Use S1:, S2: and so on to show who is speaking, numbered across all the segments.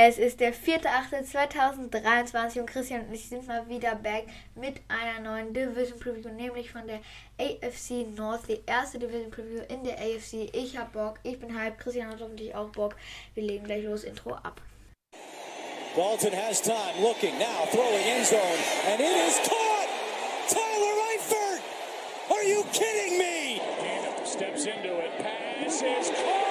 S1: Es ist der 4.8.2023 und Christian und ich sind mal wieder back mit einer neuen Division Preview, nämlich von der AFC North, die erste Division Preview in der AFC. Ich hab Bock, ich bin hype, Christian hat hoffentlich auch Bock. Wir legen gleich los, Intro ab. Dalton has time, looking now, throwing in zone, and it is caught! Tyler Eifert! Are you kidding me? Steps into it, pass is caught!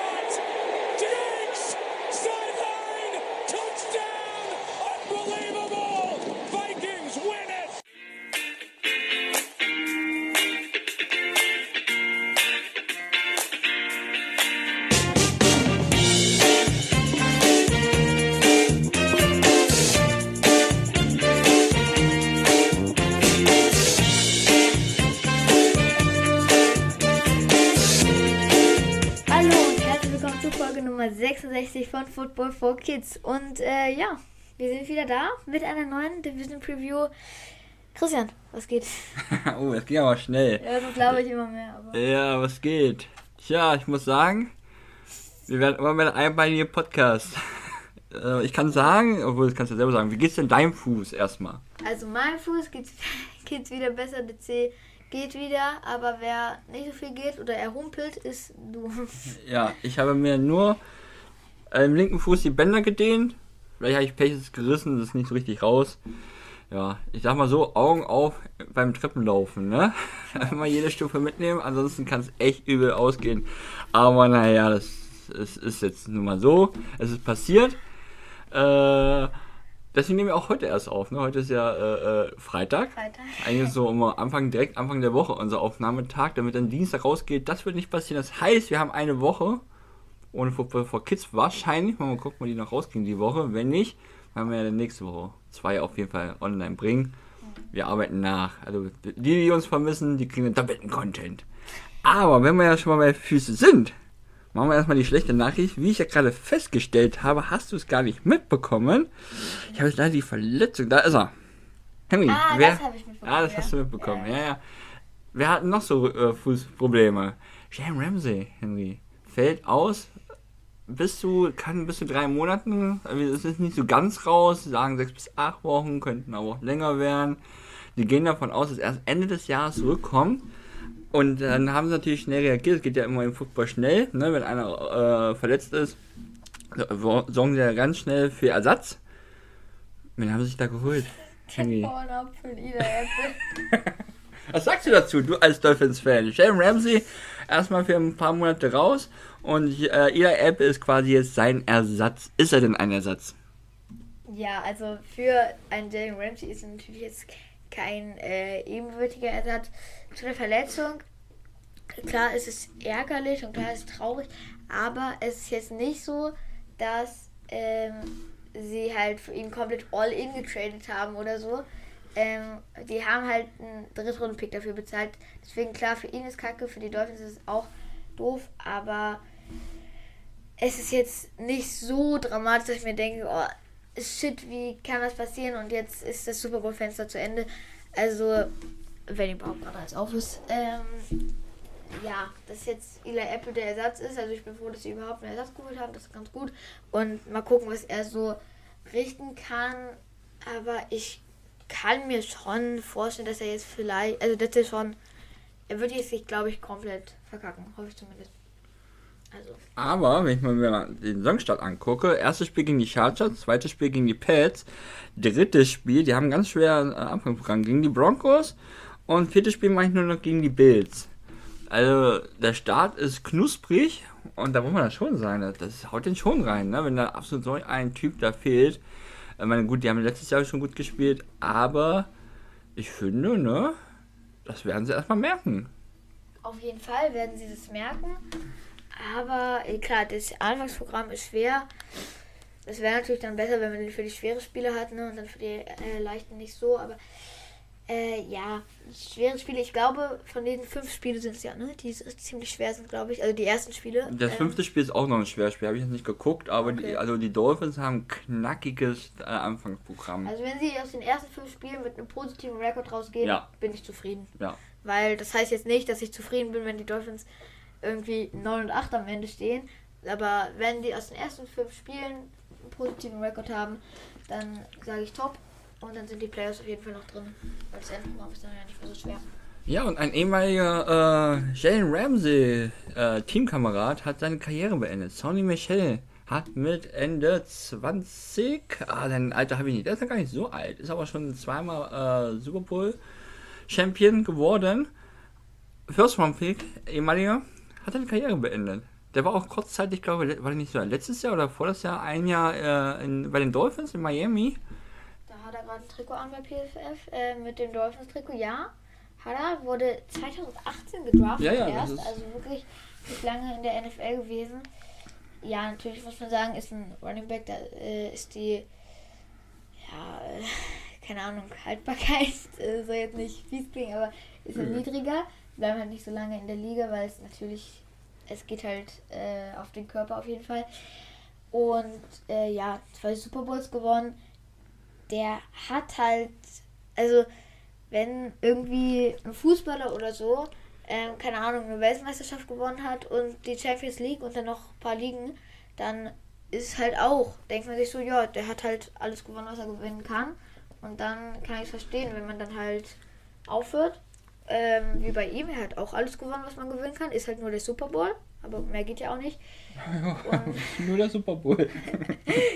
S1: Football for Kids. Und äh, ja, wir sind wieder da mit einer neuen Division Preview. Christian, was geht?
S2: oh, es ging aber schnell.
S1: Ja, so glaube ich immer mehr.
S2: Aber. Ja, was geht? Tja, ich muss sagen, wir werden immer mehr ein einbeiniger Podcast. Äh, ich kann sagen, obwohl das kannst du selber sagen, wie geht's denn deinem Fuß erstmal?
S1: Also mein Fuß geht's, geht's wieder besser. DC geht wieder, aber wer nicht so viel geht oder er humpelt, ist du.
S2: Ja, ich habe mir nur im linken Fuß die Bänder gedehnt. Vielleicht habe ich Pech gerissen, das ist nicht so richtig raus. Ja, ich sag mal so, Augen auf beim Treppenlaufen, ne? Immer jede Stufe mitnehmen, ansonsten kann es echt übel ausgehen. Aber naja, das ist, ist jetzt nun mal so. Es ist passiert. Äh, Deswegen nehmen wir auch heute erst auf. Ne? Heute ist ja äh, äh, Freitag. Freitag. Eigentlich so um Anfang, direkt Anfang der Woche unser Aufnahmetag, damit dann Dienstag rausgeht. Das wird nicht passieren. Das heißt, wir haben eine Woche ohne Football for Kids wahrscheinlich. Mal gucken, ob die noch rausgehen die Woche. Wenn nicht, werden wir ja nächste Woche zwei auf jeden Fall online bringen. Wir arbeiten nach. Also die, die uns vermissen, die kriegen doppelten Content. Aber wenn wir ja schon mal bei Füße sind, Machen wir erstmal die schlechte Nachricht. Wie ich ja gerade festgestellt habe, hast du es gar nicht mitbekommen. Ich habe jetzt leider die Verletzung. Da ist er.
S1: Henry, ah, wer? das habe ich mitbekommen.
S2: Ah, das hast du mitbekommen. Ja, ja. ja. Wer hat noch so äh, Fußprobleme? Jane Ramsey, Henry. Fällt aus. Bis zu, kann bis zu drei Monaten. Also, es ist nicht so ganz raus. Sie sagen sechs bis acht Wochen, könnten aber auch länger werden. Die gehen davon aus, dass erst Ende des Jahres zurückkommt. Und dann haben sie natürlich schnell reagiert. Es geht ja immer im Football schnell. Ne? Wenn einer äh, verletzt ist, sorgen sie ja ganz schnell für Ersatz. Wen haben sie sich da geholt? Was sagst du dazu, du als Dolphins-Fan? Shane Ramsey erstmal für ein paar Monate raus und äh, Eli App ist quasi jetzt sein Ersatz. Ist er denn ein Ersatz?
S1: Ja, also für einen Jalen Ramsey ist er natürlich jetzt kein äh, ebenbürtiger Ersatz zu der Verletzung. Klar ist es ärgerlich und klar ist es traurig, aber es ist jetzt nicht so, dass ähm, sie halt für ihn komplett all-in getradet haben oder so. Ähm, die haben halt einen Drittrunden-Pick dafür bezahlt. Deswegen klar, für ihn ist Kacke, für die Dolphins ist es auch doof, aber es ist jetzt nicht so dramatisch, dass ich mir denke, oh, shit, wie kann das passieren? Und jetzt ist das Super Bowl-Fenster zu Ende. Also, wenn überhaupt gerade alles auf ist. Ähm, ja, dass jetzt Eli Apple der Ersatz ist. Also ich bin froh, dass sie überhaupt einen Ersatz geholt haben. Das ist ganz gut. Und mal gucken, was er so richten kann. Aber ich kann mir schon vorstellen, dass er jetzt vielleicht, also das ist schon, er wird jetzt sich, glaube ich, komplett verkacken. Hoffe ich zumindest.
S2: Also. Aber, wenn ich mir den Saisonstart angucke, erstes Spiel gegen die Chargers, zweites Spiel gegen die Pets, drittes Spiel, die haben ganz schwer äh, Anfangsprogramm gegen die Broncos und viertes Spiel mache ich nur noch gegen die Bills. Also, der Start ist knusprig und da muss man das schon sagen, das haut den schon rein, ne? wenn da absolut so ein Typ da fehlt. Ich meine, gut, die haben letztes Jahr schon gut gespielt, aber ich finde, ne, das werden sie erstmal merken.
S1: Auf jeden Fall werden sie das merken. Aber eh, klar, das Anfangsprogramm ist schwer. Es wäre natürlich dann besser, wenn man für die schweren Spiele hat, ne? Und dann für die äh, leichten nicht so. Aber äh, ja, schwere Spiele. Ich glaube, von den fünf Spielen sind es ja, ne? Die ziemlich schwer sind, glaube ich. Also die ersten Spiele.
S2: Das ähm, fünfte Spiel ist auch noch ein schweres Spiel. Habe ich jetzt nicht geguckt, aber okay. die, also die Dolphins haben ein knackiges äh, Anfangsprogramm.
S1: Also wenn sie aus den ersten fünf Spielen mit einem positiven Rekord rausgehen, ja. bin ich zufrieden. Ja. Weil das heißt jetzt nicht, dass ich zufrieden bin, wenn die Dolphins irgendwie 9 und 8 am Ende stehen. Aber wenn die aus den ersten fünf Spielen einen positiven Rekord haben, dann sage ich top. Und dann sind die Playoffs auf jeden Fall noch drin. Weil das Endprogramm ist dann ja nicht mehr so schwer.
S2: Ja, und ein ehemaliger äh, Jalen Ramsey äh, Teamkamerad hat seine Karriere beendet. Sonny Michel hat mit Ende 20, ah, sein Alter habe ich nicht, der ist ja gar nicht so alt, ist aber schon zweimal äh, Super Bowl Champion geworden. First Round Pick, ehemaliger, hat seine Karriere beendet. Der war auch kurzzeitig, glaube ich, war der nicht so letztes Jahr oder vor das Jahr ein Jahr äh, in, bei den Dolphins in Miami.
S1: Da hat er gerade ein Trikot an bei PFF äh, mit dem Dolphins-Trikot, ja. Hat er, wurde 2018 gedraftet
S2: Ja, ja,
S1: erst, also wirklich nicht lange in der NFL gewesen. Ja, natürlich muss man sagen, ist ein Running Back, da äh, ist die, ja, äh, keine Ahnung, Haltbarkeit, äh, soll jetzt nicht fies klingen, aber ist
S2: Mhm.
S1: niedriger. Bleiben halt nicht so lange in der Liga, weil es natürlich, es geht halt äh, auf den Körper auf jeden Fall. Und äh, ja, zwei Super Bowls gewonnen. Der hat halt, also wenn irgendwie ein Fußballer oder so, ähm, keine Ahnung, eine Weltmeisterschaft gewonnen hat und die Champions League und dann noch ein paar Ligen, dann ist halt auch, denkt man sich so, ja, der hat halt alles gewonnen, was er gewinnen kann. Und dann kann ich es verstehen, wenn man dann halt aufhört. Ähm, wie bei ihm, er hat auch alles gewonnen, was man gewinnen kann, ist halt nur der Super Bowl, aber mehr geht ja auch nicht.
S2: Nur der Super Bowl.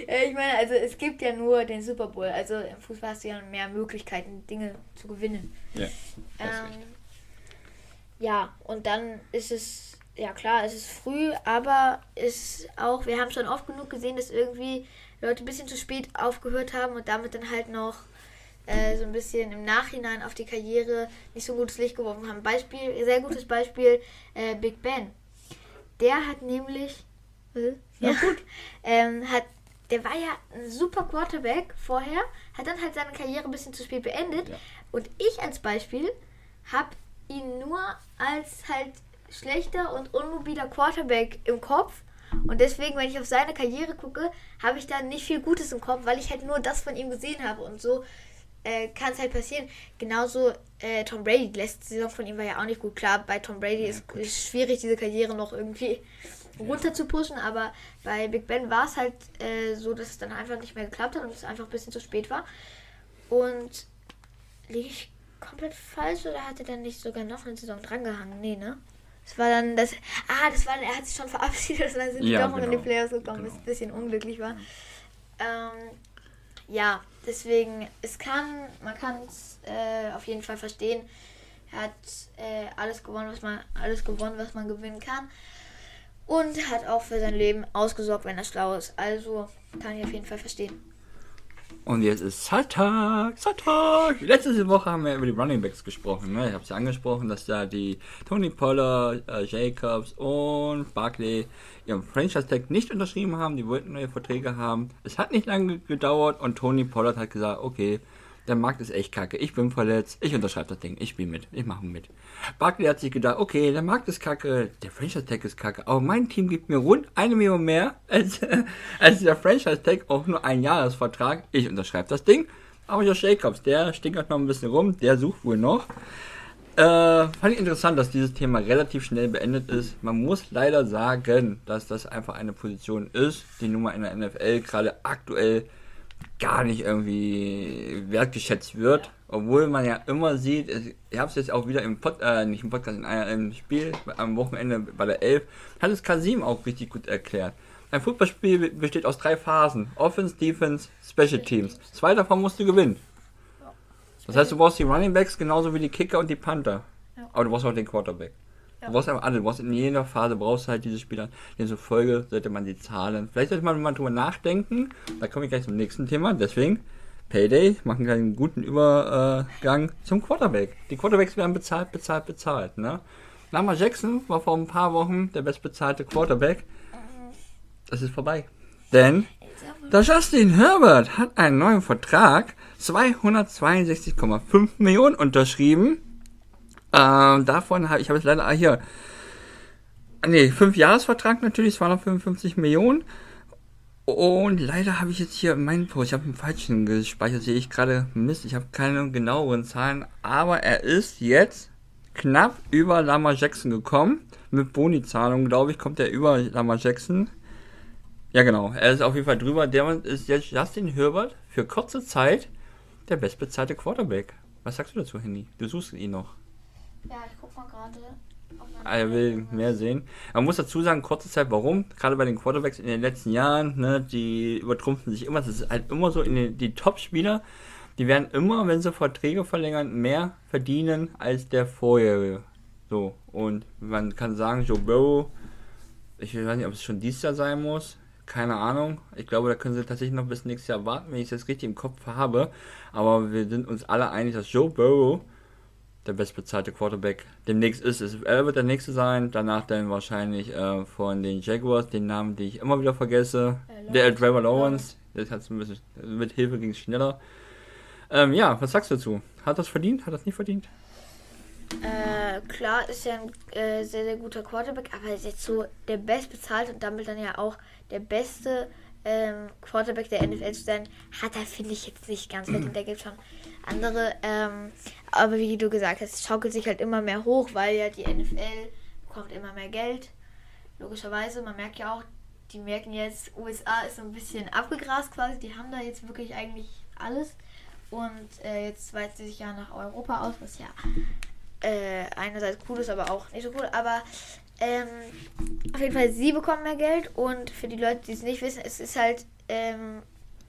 S1: ja, ich meine, also es gibt ja nur den Super Bowl. Also im Fußball hast du ja mehr Möglichkeiten, Dinge zu gewinnen.
S2: ja.
S1: Ähm, ja, und dann ist es, ja klar, es ist früh, aber es ist auch, wir haben schon oft genug gesehen, dass irgendwie Leute ein bisschen zu spät aufgehört haben und damit dann halt noch äh, so ein bisschen im Nachhinein auf die Karriere nicht so gutes Licht geworfen haben. Beispiel, sehr gutes Beispiel, äh, Big Ben. Der hat nämlich, äh, ja gut, ähm, hat, der war ja ein super Quarterback vorher, hat dann halt seine Karriere ein bisschen zu spät beendet.
S2: Ja.
S1: Und ich als Beispiel habe ihn nur als halt schlechter und unmobiler Quarterback im Kopf. Und deswegen, wenn ich auf seine Karriere gucke, habe ich da nicht viel Gutes im Kopf, weil ich halt nur das von ihm gesehen habe. Und so äh, kann es halt passieren. Genauso äh, Tom Brady, die letzte Saison von ihm war ja auch nicht gut. Klar, bei Tom Brady ist es schwierig, diese Karriere noch irgendwie runter zu pushen, aber bei Big Ben war es halt äh, so, dass es dann einfach nicht mehr geklappt hat und es einfach ein bisschen zu spät war. Und liege ich komplett falsch oder hat er dann nicht sogar noch eine Saison drangehangen? Nee, ne? Es war dann das. Ah, das war, er hat sich schon verabschiedet und dann sind die
S2: Ja,
S1: doch noch in die
S2: genau.
S1: Playoffs gekommen,
S2: Genau.
S1: was ein bisschen unglücklich war. Ähm, ja, deswegen, es kann, man kann es äh, auf jeden Fall verstehen. Er hat äh, alles gewonnen, was man, alles gewonnen, was man gewinnen kann. Und hat auch für sein Leben ausgesorgt, wenn er schlau ist. Also kann ich auf jeden Fall verstehen.
S2: Und jetzt ist Sonntag, Sonntag. Letzte Woche haben wir über die Running Backs gesprochen. Ne? Ich habe es ja angesprochen, dass da die Tony Pollard, äh, Jacobs und Barkley ihren Franchise-Tag nicht unterschrieben haben. Die wollten neue Verträge haben. Es hat nicht lange gedauert und Tony Pollard hat gesagt, okay, der Markt ist echt kacke. Ich bin verletzt. Ich unterschreibe das Ding. Ich spiele mit. Ich mache mit. Barkley hat sich gedacht, okay, der Markt ist kacke, der Franchise-Tag ist kacke, aber mein Team gibt mir rund eine Million mehr als, als der Franchise-Tag auf nur ein Jahresvertrag. Ich unterschreibe das Ding. Aber Josh Jacobs, der stinkert noch ein bisschen rum, der sucht wohl noch. Äh, fand ich interessant, dass dieses Thema relativ schnell beendet ist. Man muss leider sagen, dass das einfach eine Position ist, die nun mal in der NFL gerade aktuell gar nicht irgendwie wertgeschätzt wird. Obwohl man ja immer sieht, ich habe es jetzt auch wieder im Pod, äh, nicht im Podcast, in einem Spiel am Wochenende bei der 11, hat es Kasim auch richtig gut erklärt. Ein Fußballspiel be- besteht aus drei Phasen. Offense, Defense, Special Teams. Zwei davon musst du gewinnen. Das heißt, du brauchst die Running Backs genauso wie die Kicker und die Panther.
S1: Ja.
S2: Aber du brauchst auch den Quarterback. Du brauchst einfach alle. Du brauchst in jeder Phase brauchst halt diese Spieler. Demzufolge sollte man die Zahlen. Vielleicht sollte man mal drüber nachdenken. Da komme ich gleich zum nächsten Thema. Deswegen, Payday, machen gleich einen guten Übergang zum Quarterback. Die Quarterbacks werden bezahlt, bezahlt, bezahlt. Ne? Lamar Jackson war vor ein paar Wochen der bestbezahlte Quarterback. Das ist vorbei. Denn der Justin Herbert hat einen neuen Vertrag, 262,5 Millionen unterschrieben. Ähm, davon habe ich habe es leider ah, hier. Nee, 5 Jahresvertrag natürlich, 255 Millionen. Und leider habe ich jetzt hier meinen Post, ich habe einen falschen gespeichert, sehe ich gerade. Mist, ich habe keine genaueren Zahlen. Aber er ist jetzt knapp über Lama Jackson gekommen. Mit Boni-Zahlung, glaube ich, kommt er über Lama Jackson. Ja, genau. Er ist auf jeden Fall drüber. Der ist jetzt Justin Herbert für kurze Zeit der bestbezahlte Quarterback. Was sagst du dazu, Henny? Du suchst ihn noch.
S1: Ja, ich guck mal gerade.
S2: Ah, er will mehr sehen. Man muss dazu sagen, kurze Zeit, warum? Gerade bei den Quarterbacks in den letzten Jahren, ne, die übertrumpfen sich immer. Das ist halt immer so, in den, die Top-Spieler, die werden immer, wenn sie Verträge verlängern, mehr verdienen als der vorherige. So, und man kann sagen, Joe Burrow, ich weiß nicht, ob es schon dieses Jahr sein muss, keine Ahnung. Ich glaube, da können sie tatsächlich noch bis nächstes Jahr warten, wenn ich es jetzt richtig im Kopf habe. Aber wir sind uns alle einig, dass Joe Burrow der bestbezahlte Quarterback demnächst ist. Er wird der nächste sein, danach dann wahrscheinlich äh, von den Jaguars, den Namen, den ich immer wieder vergesse. Äh, der äh, Trevor Lawrence, das hat ein bisschen mit Hilfe ging es schneller. Ähm, ja, was sagst du dazu? Hat das verdient? Hat das nicht verdient?
S1: Äh, klar ist ja ein äh, sehr, sehr guter Quarterback, aber ist jetzt so der bestbezahlte und damit dann ja auch der beste ähm, Quarterback der NFL zu sein, hat er, finde ich, jetzt nicht ganz verdient. Da gibt es schon andere. Ähm, aber wie du gesagt hast, es schaukelt sich halt immer mehr hoch, weil ja die NFL bekommt immer mehr Geld. Logischerweise, man merkt ja auch, die merken jetzt, USA ist so ein bisschen abgegrast quasi. Die haben da jetzt wirklich eigentlich alles. Und äh, jetzt weist sie sich ja nach Europa aus, was ja äh, einerseits cool ist, aber auch nicht so cool. Aber ähm, auf jeden Fall, sie bekommen mehr Geld. Und für die Leute, die es nicht wissen, es ist halt, ähm,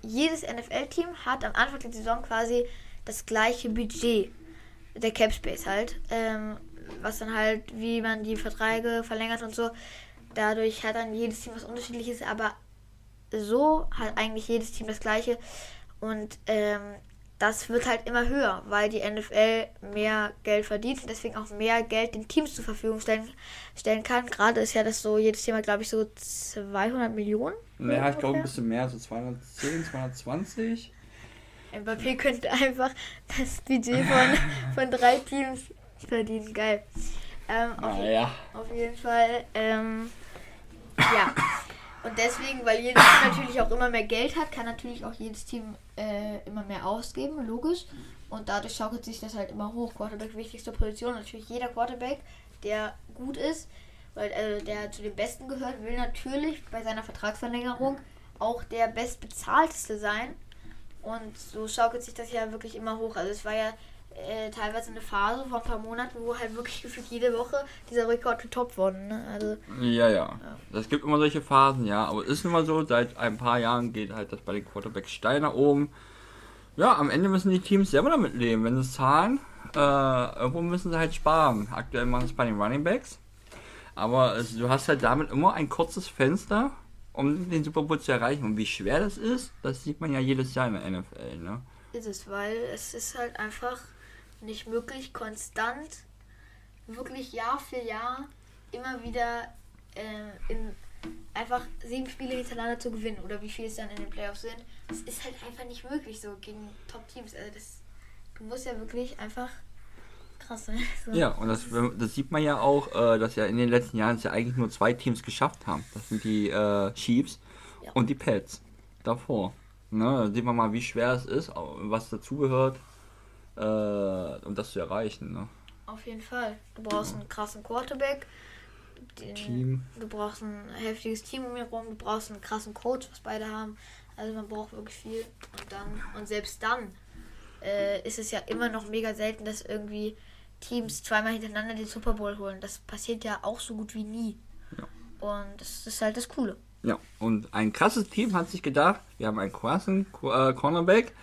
S1: jedes NFL-Team hat am Anfang der Saison quasi das gleiche Budget. Der Cap Space halt. Ähm, was dann halt, wie man die Verträge verlängert und so. Dadurch hat dann jedes Team was unterschiedliches, aber so hat eigentlich jedes Team das gleiche. Und ähm, das wird halt immer höher, weil die NFL mehr Geld verdient und deswegen auch mehr Geld den Teams zur Verfügung stellen, stellen kann. Gerade ist ja das so, jedes Thema, glaube ich, so 200 Millionen.
S2: Naja, ich glaube ein bisschen mehr, so 210, 220.
S1: Mbappé könnte einfach das Budget von, von drei Teams verdienen. Geil. Ähm, auf,
S2: naja.
S1: auf jeden Fall, ähm, ja. Und deswegen, weil jedes Team natürlich auch immer mehr Geld hat, kann natürlich auch jedes Team äh, immer mehr ausgeben, logisch. Und dadurch schaukelt sich das halt immer hoch. Quarterback wichtigste Position. Natürlich jeder Quarterback, der gut ist, weil äh, der zu den Besten gehört, will natürlich bei seiner Vertragsverlängerung auch der bestbezahlteste sein. Und so schaukelt sich das ja wirklich immer hoch. Also es war ja äh, teilweise eine Phase von ein paar Monaten, wo halt wirklich gefühlt jede Woche dieser Rekord getoppt wurde. Ne? Also,
S2: ja, ja, Es gibt immer solche Phasen, ja. Aber es ist immer so, seit ein paar Jahren geht halt das bei den Quarterbacks steil nach oben. Ja, am Ende müssen die Teams selber damit leben. Wenn sie zahlen, äh, irgendwo müssen sie halt sparen. Aktuell machen sie es bei den Running Backs. Aber es, du hast halt damit immer ein kurzes Fenster, um den Super Bowl zu erreichen. Und wie schwer das ist, das sieht man ja jedes Jahr in der NFL. Ne?
S1: Ist es, weil es ist halt einfach nicht möglich, konstant, wirklich Jahr für Jahr immer wieder äh, in einfach sieben Spiele hintereinander zu gewinnen oder wie viel es dann in den Playoffs sind. Das ist halt einfach nicht möglich so gegen Top-Teams. Also das, du musst ja wirklich einfach krass sein. So.
S2: Ja, und das, das sieht man ja auch, äh, dass ja in den letzten Jahren es ja eigentlich nur zwei Teams geschafft haben. Das sind die äh, Chiefs ja. und die Pets davor. Ne, da sieht man mal, wie schwer es ist, was dazugehört äh, um das zu erreichen. Ne?
S1: Auf jeden Fall. Du brauchst ja. einen krassen Quarterback. Den, Team. Du brauchst ein heftiges Team um ihn herum. Du brauchst einen krassen Coach, was beide haben. Also man braucht wirklich viel. Und dann und selbst dann äh, ist es ja immer noch mega selten, dass irgendwie Teams zweimal hintereinander den Super Bowl holen. Das passiert ja auch so gut wie nie. Ja. Und das ist halt das Coole.
S2: Ja, und ein krasses Team hat sich gedacht, wir haben einen krassen äh, Cornerback,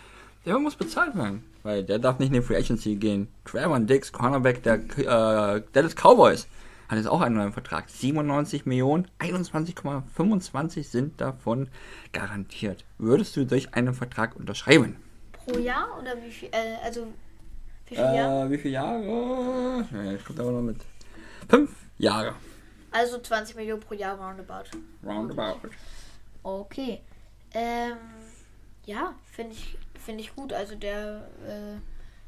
S2: der muss bezahlt werden. Weil der darf nicht in die Free Agency gehen. Trevor Dix, Cornerback der äh, Dallas Cowboys, hat jetzt auch einen neuen Vertrag. 97 Millionen, 21,25 sind davon garantiert. Würdest du durch einen Vertrag unterschreiben?
S1: Pro Jahr oder wie viel? Äh, also
S2: wie viele Jahre? Äh, wie viele Jahre? Ja, ich komme aber noch mit. Fünf Jahre.
S1: Also 20 Millionen pro Jahr roundabout.
S2: Roundabout.
S1: Okay. Ähm, ja, finde ich finde ich gut. Also der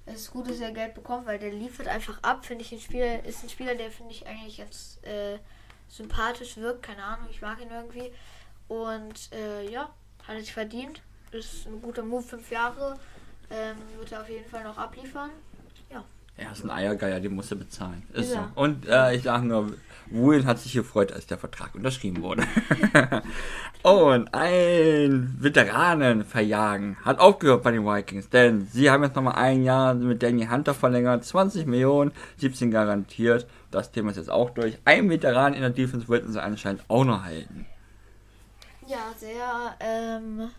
S1: äh, ist gut, dass er Geld bekommt, weil der liefert einfach ab. Finde ich ein Spieler, ist ein Spieler, der finde ich eigentlich ganz äh, sympathisch wirkt. Keine Ahnung, ich mag ihn irgendwie. Und äh, ja, hat es verdient. Ist ein guter Move, fünf Jahre. Ähm, wird er auf jeden Fall noch abliefern. Ja.
S2: Er ist ein Eiergeier, den musst du bezahlen. Ist
S1: Ist
S2: so. Und äh, ich sage nur, Woolen hat sich gefreut, als der Vertrag unterschrieben wurde. Und ein Veteranen verjagen hat aufgehört bei den Vikings, denn sie haben jetzt nochmal ein Jahr mit Danny Hunter verlängert, 20 Millionen, 17 garantiert. Das Thema ist jetzt auch durch. Ein Veteran in der Defense wollten sie anscheinend auch noch halten.
S1: Ja, sehr, ähm,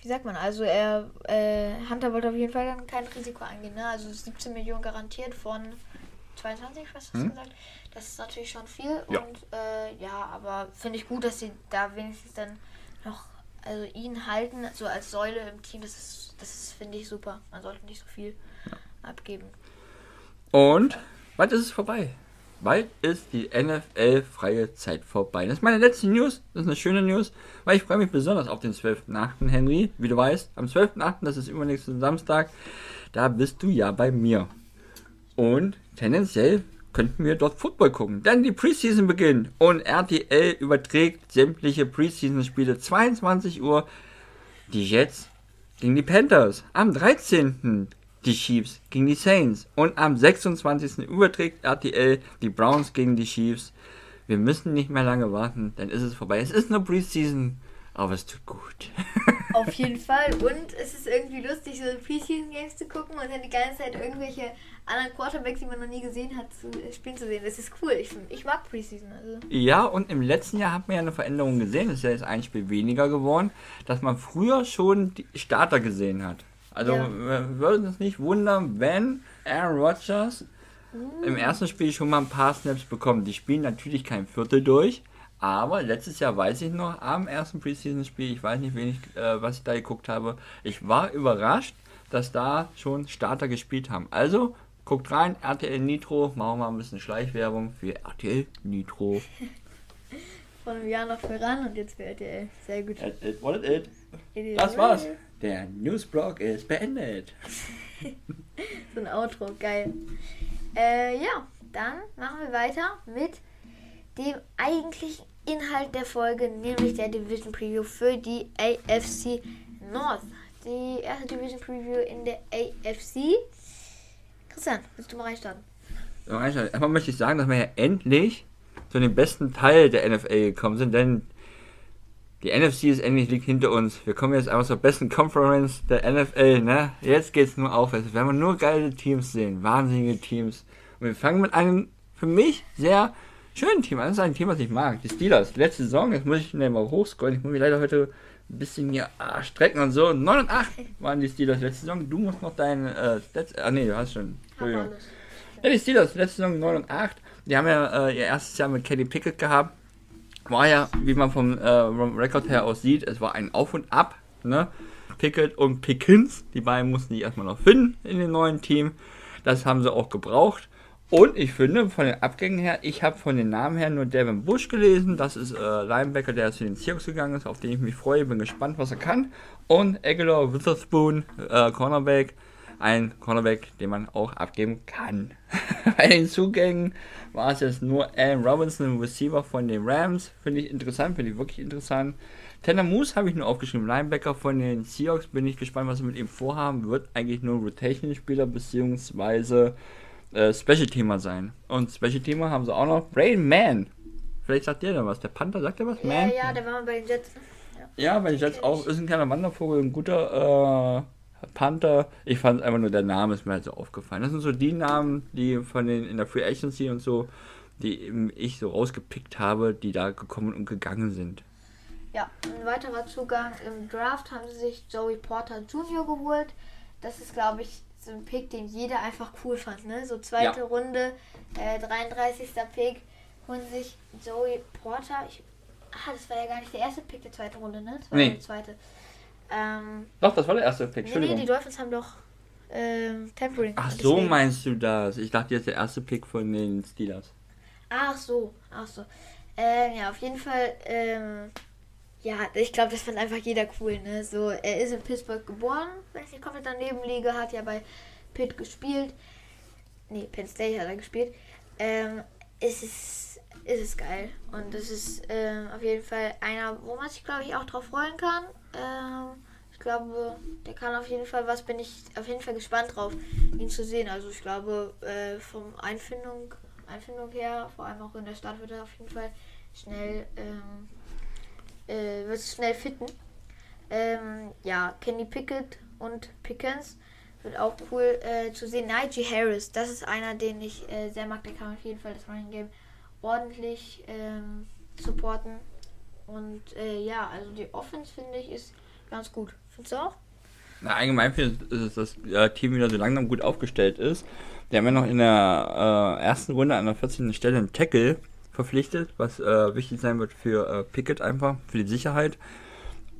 S1: wie sagt man, also er, äh, Hunter wollte auf jeden Fall dann kein Risiko eingehen, ne? Also 17 Millionen garantiert von 22, was hast du
S2: Hm.
S1: gesagt? Das ist natürlich schon viel
S2: Ja.
S1: und äh, ja, aber finde ich gut, dass sie da wenigstens dann noch, also ihn halten, so als Säule im Team, das ist, das ist, finde ich, super. Man sollte nicht so viel abgeben.
S2: Und bald ist es vorbei. Bald ist die NFL-freie Zeit vorbei. Das ist meine letzte News. Das ist eine schöne News, weil ich freue mich besonders auf den 12.8. Henry. Wie du weißt, am 12.8., das ist übernächsten Samstag, da bist du ja bei mir. Und tendenziell könnten wir dort Football gucken. Denn die Preseason beginnt und RTL überträgt sämtliche Preseason-Spiele 22 Uhr. Die Jets gegen die Panthers. Am 13. die Chiefs gegen die Saints. Und am 26. überträgt RTL die Browns gegen die Chiefs. Wir müssen nicht mehr lange warten, dann ist es vorbei. Es ist nur Preseason, aber es tut gut.
S1: Auf jeden Fall. Und es ist irgendwie lustig, so Preseason Games zu gucken und dann die ganze Zeit irgendwelche anderen Quarterbacks, die man noch nie gesehen hat, zu, äh, spielen zu sehen. Das ist cool. Ich, ich mag Preseason. Also.
S2: Ja, und im letzten Jahr hat man ja eine Veränderung gesehen. Es ist ja jetzt ein Spiel weniger geworden, dass man früher schon die Starter gesehen hat. Also
S1: Ja.
S2: wir würden uns nicht wundern, wenn Aaron Rodgers im ersten Spiel schon mal ein paar Snaps bekommt. Die spielen natürlich kein Viertel durch, aber letztes Jahr weiß ich noch, am ersten Preseason-Spiel, ich weiß nicht, wen ich, äh, was ich da geguckt habe, ich war überrascht, dass da schon Starter gespielt haben. Also guckt rein, RTL Nitro, machen wir mal ein bisschen Schleichwerbung für RTL Nitro.
S1: Von einem Jahr noch voran und jetzt für RTL. Sehr gut.
S2: It, it, what it, it. Das war's. Der Newsblog ist beendet.
S1: So ein Outro, geil. Äh, ja, dann machen wir weiter mit dem eigentlichen Inhalt der Folge, nämlich der Division Preview für die AFC North. Die erste Division Preview in der AFC. Christian, willst du mal reinstarten?
S2: So, Reinhard, Erstmal möchte ich sagen, dass wir ja endlich zu dem besten Teil der NFL gekommen sind, denn die NFC ist endlich liegt hinter uns. Wir kommen jetzt einfach zur besten Conference der NFL, ne? Jetzt geht's nur aufwärts. Wir werden nur geile Teams sehen, wahnsinnige Teams. Und wir fangen mit einem für mich sehr schönen Team an. Das ist ein Team, was ich mag. Die Steelers. Letzte Saison, jetzt muss ich schnell mal hochscrollen. Ich muss mich leider heute ein bisschen hier ah, strecken und so. 9 und 8 waren die Steelers letzte Saison. Du musst noch deine äh, Stats. Ah nee, du hast schon. Entschuldigung. Ja, die Steelers, letzte Saison 9 und 8. Die haben ja äh, ihr erstes Jahr mit Kenny Pickett gehabt. War ja, wie man vom, äh, vom Rekord her aus sieht, es war ein Auf und Ab. Ne? Pickett und Pickens, die beiden mussten die erstmal noch finden in dem neuen Team. Das haben sie auch gebraucht. Und ich finde, von den Abgängen her, ich habe von den Namen her nur Devin Bush gelesen. Das ist äh, Linebacker, der zu den Seahawks gegangen ist, auf den ich mich freue. Bin gespannt, was er kann. Und Aguilar Witherspoon, äh, Cornerback. Ein Cornerback, den man auch abgeben kann. Bei den Zugängen war es jetzt nur Alan Robinson, ein Receiver von den Rams. Finde ich interessant, finde ich wirklich interessant. Tanner Moose habe ich nur aufgeschrieben. Linebacker von den Seahawks. Bin ich gespannt, was sie mit ihm vorhaben. Wird eigentlich nur Rotation-Spieler beziehungsweise äh, Special-Teamer sein. Und Special-Teamer haben sie auch noch. Brain Man. Vielleicht sagt der da was. Der Panther sagt der was?
S1: Ja,
S2: Man?
S1: ja, der war mal bei den Jets. ne?
S2: Ja, weil ich jetzt auch, ist ein kleiner Wandervogel, ein guter äh, Panther. Ich fand einfach nur der Name ist mir halt so aufgefallen. Das sind so die Namen, die von den in der Free Agency und so, die eben ich so rausgepickt habe, die da gekommen und gegangen sind.
S1: Ja, ein weiterer Zugang im Draft haben sie sich Joey Porter Jr. geholt. Das ist, glaube ich, so ein Pick, den jeder einfach cool fand. Ne? So zweite
S2: Ja.
S1: Runde, äh, 33. Pick, holen sich Joey Porter. Ich, ah, das war ja gar nicht der erste Pick der zweiten Runde, ne? Das war
S2: Nee.
S1: der zweite. Ähm,
S2: Doch, das war der erste Pick,
S1: nee, nee, die Dolphins haben doch ähm, Tempering.
S2: Ach so
S1: deswegen-
S2: meinst du das? Ich dachte jetzt der erste Pick von den Steelers.
S1: Ach so, ach so. Ähm, ja, auf jeden Fall, ähm, ja, ich glaube, das fand einfach jeder cool, ne? So, er ist in Pittsburgh geboren, wenn ich nicht komplett daneben liege, hat ja bei Pitt gespielt. Nee, Penn State hat er gespielt. Ähm, es ist, es ist geil. Und es ist ähm, auf jeden Fall einer, wo man sich, glaube ich, auch drauf freuen kann. Ähm, ich glaube, der kann auf jeden Fall was. Bin ich auf jeden Fall gespannt drauf, ihn zu sehen. Also ich glaube, äh, vom Einfindung, Einfindung her, vor allem auch in der Stadt, wird er auf jeden Fall schnell, ähm, äh, wird schnell fitten. Ähm, ja, Kenny Pickett und Pickens wird auch cool äh, zu sehen. Najee Harris, das ist einer, den ich äh, sehr mag. Der kann auf jeden Fall das Running Game ordentlich ähm, supporten. Und äh, ja, also die Offense finde ich ist ganz gut. Findest du auch?
S2: Na, allgemein finde ich, dass das Team wieder so langsam gut aufgestellt ist. Die haben ja noch in der äh, ersten Runde an der 14. Stelle einen Tackle verpflichtet, was äh, wichtig sein wird für äh, Pickett einfach, für die Sicherheit.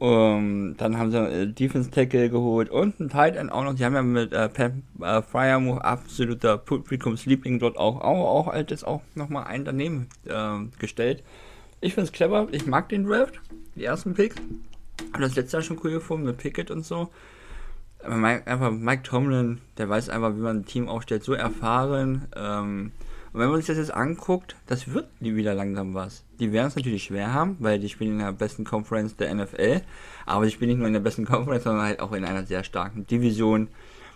S2: Um, dann haben sie äh, Defense Tackle geholt und ein Tight End auch noch. Die haben ja mit äh, Pam äh, Fryermove absoluter Publikumsliebling dort auch, auch, auch als auch nochmal einen daneben äh, gestellt. Ich finde es clever. Ich mag den Draft, die ersten Picks. Habe das letzte Jahr schon cool gefunden mit Pickett und so. Aber Mike, einfach Mike Tomlin, der weiß einfach, wie man ein Team aufstellt, so erfahren. Ähm, und wenn man sich das jetzt anguckt, das wird wieder langsam was. Die werden es natürlich schwer haben, weil die spielen in der besten Conference der NFL. Aber die spielen nicht nur in der besten Conference, sondern halt auch in einer sehr starken Division.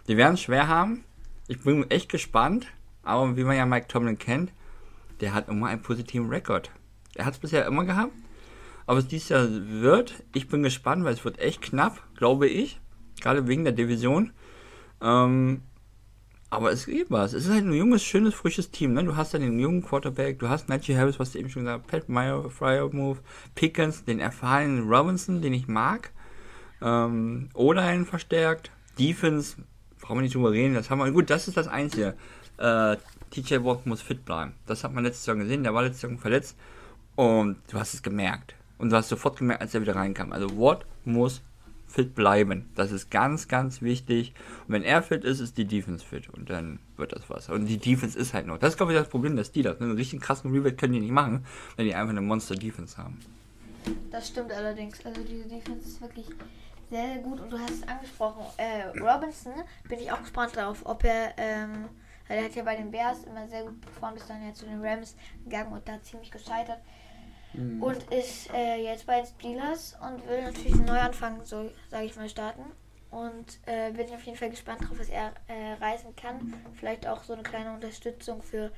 S2: Die werden es schwer haben. Ich bin echt gespannt. Aber wie man ja Mike Tomlin kennt, der hat immer einen positiven Rekord. Er hat es bisher immer gehabt. Aber es dieses Jahr wird, ich bin gespannt, weil es wird echt knapp, glaube ich. Gerade wegen der Division. Ähm, aber es geht was. Es ist halt ein junges, schönes, frisches Team. Ne? Du hast dann den jungen Quarterback, du hast Najee Harris, was du eben schon gesagt hast, Pat Meyer, Fryer Move, Pickens, den erfahrenen Robinson, den ich mag. Ähm, O-Line verstärkt. Defense, brauchen wir nicht drüber reden. Das haben wir. Gut, das ist das Einzige. Äh, TJ Watt muss fit bleiben. Das hat man letztes Jahr gesehen. Der war letztes Jahr verletzt. Und du hast es gemerkt. Und du hast sofort gemerkt, als er wieder reinkam. Also Watt muss fit bleiben. Das ist ganz, ganz wichtig. Und wenn er fit ist, ist die Defense fit. Und dann wird das was. Und die Defense ist halt noch. Das ist, glaube ich, das Problem der Steelers. Einen richtig krassen Rebuild können die nicht machen, wenn die einfach eine Monster-Defense haben.
S1: Das stimmt allerdings. Also diese Defense ist wirklich sehr, sehr gut. Und du hast es angesprochen. Äh, Robinson bin ich auch gespannt darauf, ob er... Ähm, er hat ja bei den Bears immer sehr gut performt, ist dann ja zu den Rams gegangen und da ziemlich gescheitert. Mhm. Und ist äh, jetzt bei Steelers und will natürlich einen Neuanfang, so sage ich mal, starten. Und äh, bin ich auf jeden Fall gespannt drauf, was er äh, reisen kann. Vielleicht auch so eine kleine Unterstützung für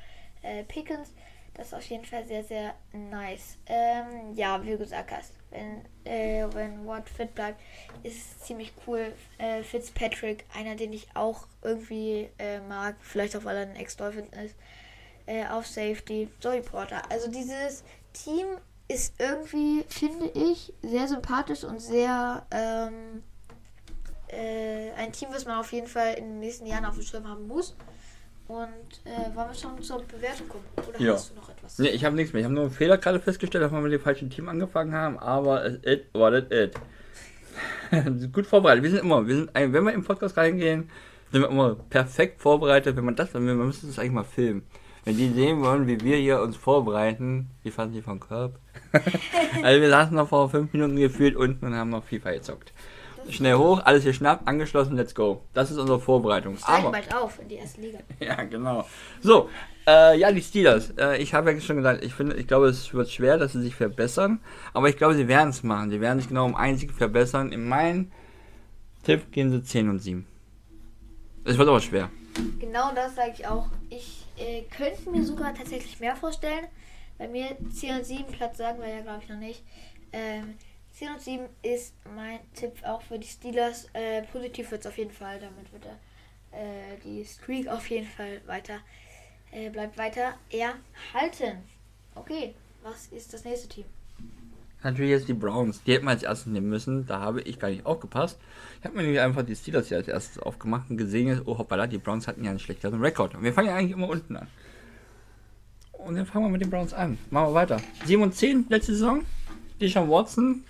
S1: äh, Pickens. Das ist auf jeden Fall sehr, sehr nice. Ähm, ja, wie gesagt hast, wenn, äh, wenn Watt fit bleibt, ist es ziemlich cool. Äh, Fitzpatrick, einer, den ich auch irgendwie äh, mag, vielleicht auch weil er ein Ex-Dolphin ist, äh, auf Safety, Zoe Porter. Also dieses Team ist irgendwie, finde ich, sehr sympathisch und sehr ähm, äh, ein Team, was man auf jeden Fall in den nächsten Jahren auf dem Schirm haben muss. Und äh, wollen wir schon zur Bewertung kommen? Oder
S2: ja. hast du noch etwas? Nee, ich habe nichts mehr. Ich habe nur einen Fehler gerade festgestellt, dass wir mit dem falschen Team angefangen haben, aber it war it. it. Gut vorbereitet. Wir sind immer, wir sind, wenn wir im Podcast reingehen, sind wir immer perfekt vorbereitet. Wenn man das, wenn wir, man müsste das eigentlich mal filmen. Wenn die sehen wollen, wie wir hier uns vorbereiten, wie fanden die vom Körb? also wir saßen noch vor fünf Minuten gefühlt unten und haben noch FIFA gezockt. Schnell hoch, alles geschnappt, angeschlossen, let's go. Das ist unsere Vorbereitung.
S1: Steigen bald auf in die erste Liga.
S2: ja, genau. So, äh, ja, die Steelers. Äh, ich habe ja schon gesagt, ich finde, ich glaube, es wird schwer, dass sie sich verbessern. Aber ich glaube, sie werden es machen. Sie werden sich genau um einen Sieg verbessern. In meinem Tipp gehen sie 10 und 7. Es wird aber schwer.
S1: Genau das sage ich auch. Ich äh, könnte mir sogar tatsächlich mehr vorstellen. Bei mir 10 und 7 Platz sagen wir ja, glaube ich, noch nicht. Ähm, 10 und 7 ist mein Tipp auch für die Steelers. Äh, positiv wird es auf jeden Fall. Damit wird er, äh, die Streak auf jeden Fall weiter, äh, bleibt weiter erhalten. Okay, was ist das nächste Team?
S2: Natürlich jetzt die Browns. Die hätten wir als erstes nehmen müssen. Da habe ich gar nicht aufgepasst. Ich habe mir nämlich einfach die Steelers hier als erstes aufgemacht und gesehen, oh hoppala, die Browns hatten ja einen schlechteren Rekord. Und wir fangen ja eigentlich immer unten an. Und dann fangen wir mit den Browns an. Machen wir weiter. 7 und 10 letzte Saison. Deshaun Watson.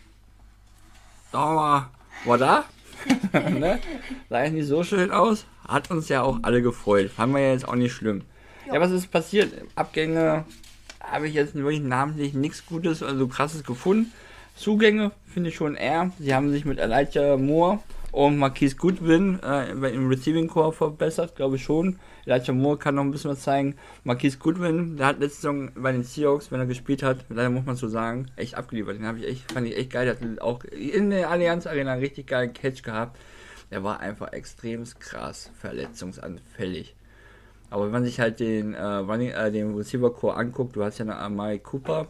S2: Da war, war da. ne? Sah nicht so schön aus. Hat uns ja auch alle gefreut. Fanden wir ja jetzt auch nicht schlimm. Ja, ja was ist passiert? Abgänge habe ich jetzt wirklich namentlich nichts Gutes, also krasses gefunden. Zugänge finde ich schon eher. Sie haben sich mit Elijah Moore und Marquise Goodwin äh, im Receiving Core verbessert, glaube ich schon. Elijah Moore kann noch ein bisschen was zeigen. Marquise Goodwin, der hat letzte Saison bei den Seahawks, wenn er gespielt hat, leider muss man so sagen, echt abgeliefert. Den habe ich echt, fand ich echt geil. Der hat auch in der Allianz Arena einen richtig geilen Catch gehabt. Der war einfach extrem krass verletzungsanfällig. Aber wenn man sich halt den, äh, Running, äh, den Receiver Core anguckt, du hast ja noch Amari Cooper,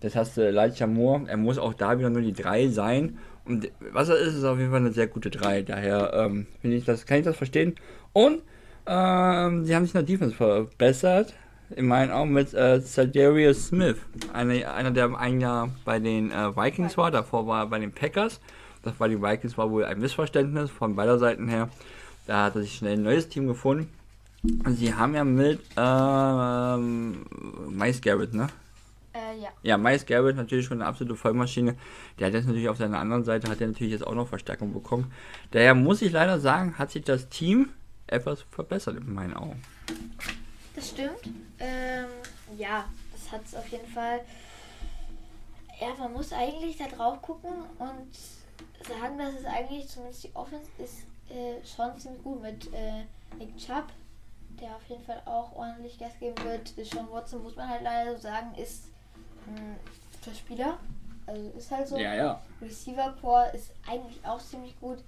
S2: das hast du Elijah Moore, er muss auch da wieder nur die 3 sein und was er ist, ist auf jeden Fall eine sehr gute 3. Daher ähm, ich das, kann ich das verstehen. Und ähm, sie haben sich in der Defense verbessert. In meinen Augen mit äh, Smith. Eine, einer, der ein Jahr bei den äh, Vikings war, davor war er bei den Packers. Das war die Vikings, war wohl ein Missverständnis von beider Seiten her. Da hat er sich schnell ein neues Team gefunden. Sie haben ja mit ähm, Miles Garrett, ne?
S1: Äh, ja.
S2: Ja, Miles Garrett natürlich schon eine absolute Vollmaschine. Der hat jetzt natürlich auf seiner anderen Seite, hat er natürlich jetzt auch noch Verstärkung bekommen. Daher muss ich leider sagen, hat sich das Team etwas verbessert in meinen Augen.
S1: Das stimmt. Ähm, ja, das hat es auf jeden Fall. Ja, man muss eigentlich da drauf gucken und sagen, dass es eigentlich zumindest die Offense ist äh, schon ziemlich gut mit äh, Nick Chubb, der auf jeden Fall auch ordentlich Gas geben wird. Sean Watson, muss man halt leider so sagen, ist für Spieler. Also ist halt so.
S2: Ja, ja.
S1: Receiver Core ist eigentlich auch ziemlich gut.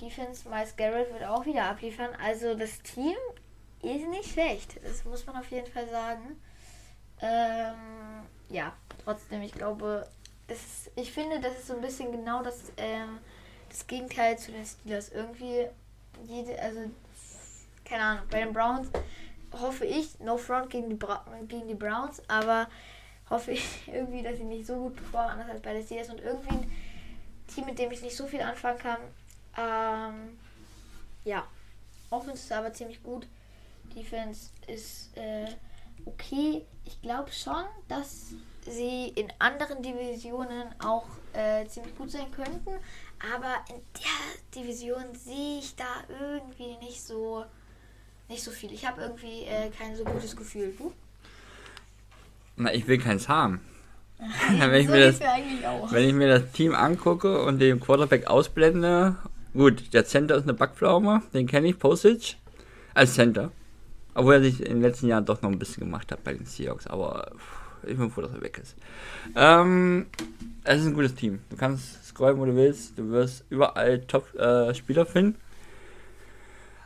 S1: Defense, Miles Garrett wird auch wieder abliefern. Also das Team ist nicht schlecht. Das muss man auf jeden Fall sagen. Ähm, ja, trotzdem, ich glaube, ist, ich finde, das ist so ein bisschen genau das, ähm, das Gegenteil zu den Steelers. Irgendwie jede, also keine Ahnung, bei den Browns hoffe ich, no front gegen die, Bra gegen die Browns, aber hoffe ich irgendwie, dass sie nicht so gut performen, anders als bei den Steelers und irgendwie ein Team, mit dem ich nicht so viel anfangen kann. Ähm, ja, Offense ist aber ziemlich gut. Defense ist äh, okay. Ich glaube schon, dass sie in anderen Divisionen auch äh, ziemlich gut sein könnten. Aber in der Division sehe ich da irgendwie nicht so nicht so viel. Ich habe irgendwie äh, kein so gutes Gefühl. Du?
S2: Na, ich will keins haben. wenn, ich so mir das, wenn ich mir das Team angucke und den Quarterback ausblende, gut, der Center ist eine Backpflaume, den kenne ich, Postage, als Center. Obwohl er sich in den letzten Jahren doch noch ein bisschen gemacht hat bei den Seahawks, aber ich bin froh, dass er weg ist. Ähm, es ist ein gutes Team. Du kannst scrollen, wo du willst, du wirst überall Top-Spieler äh, finden.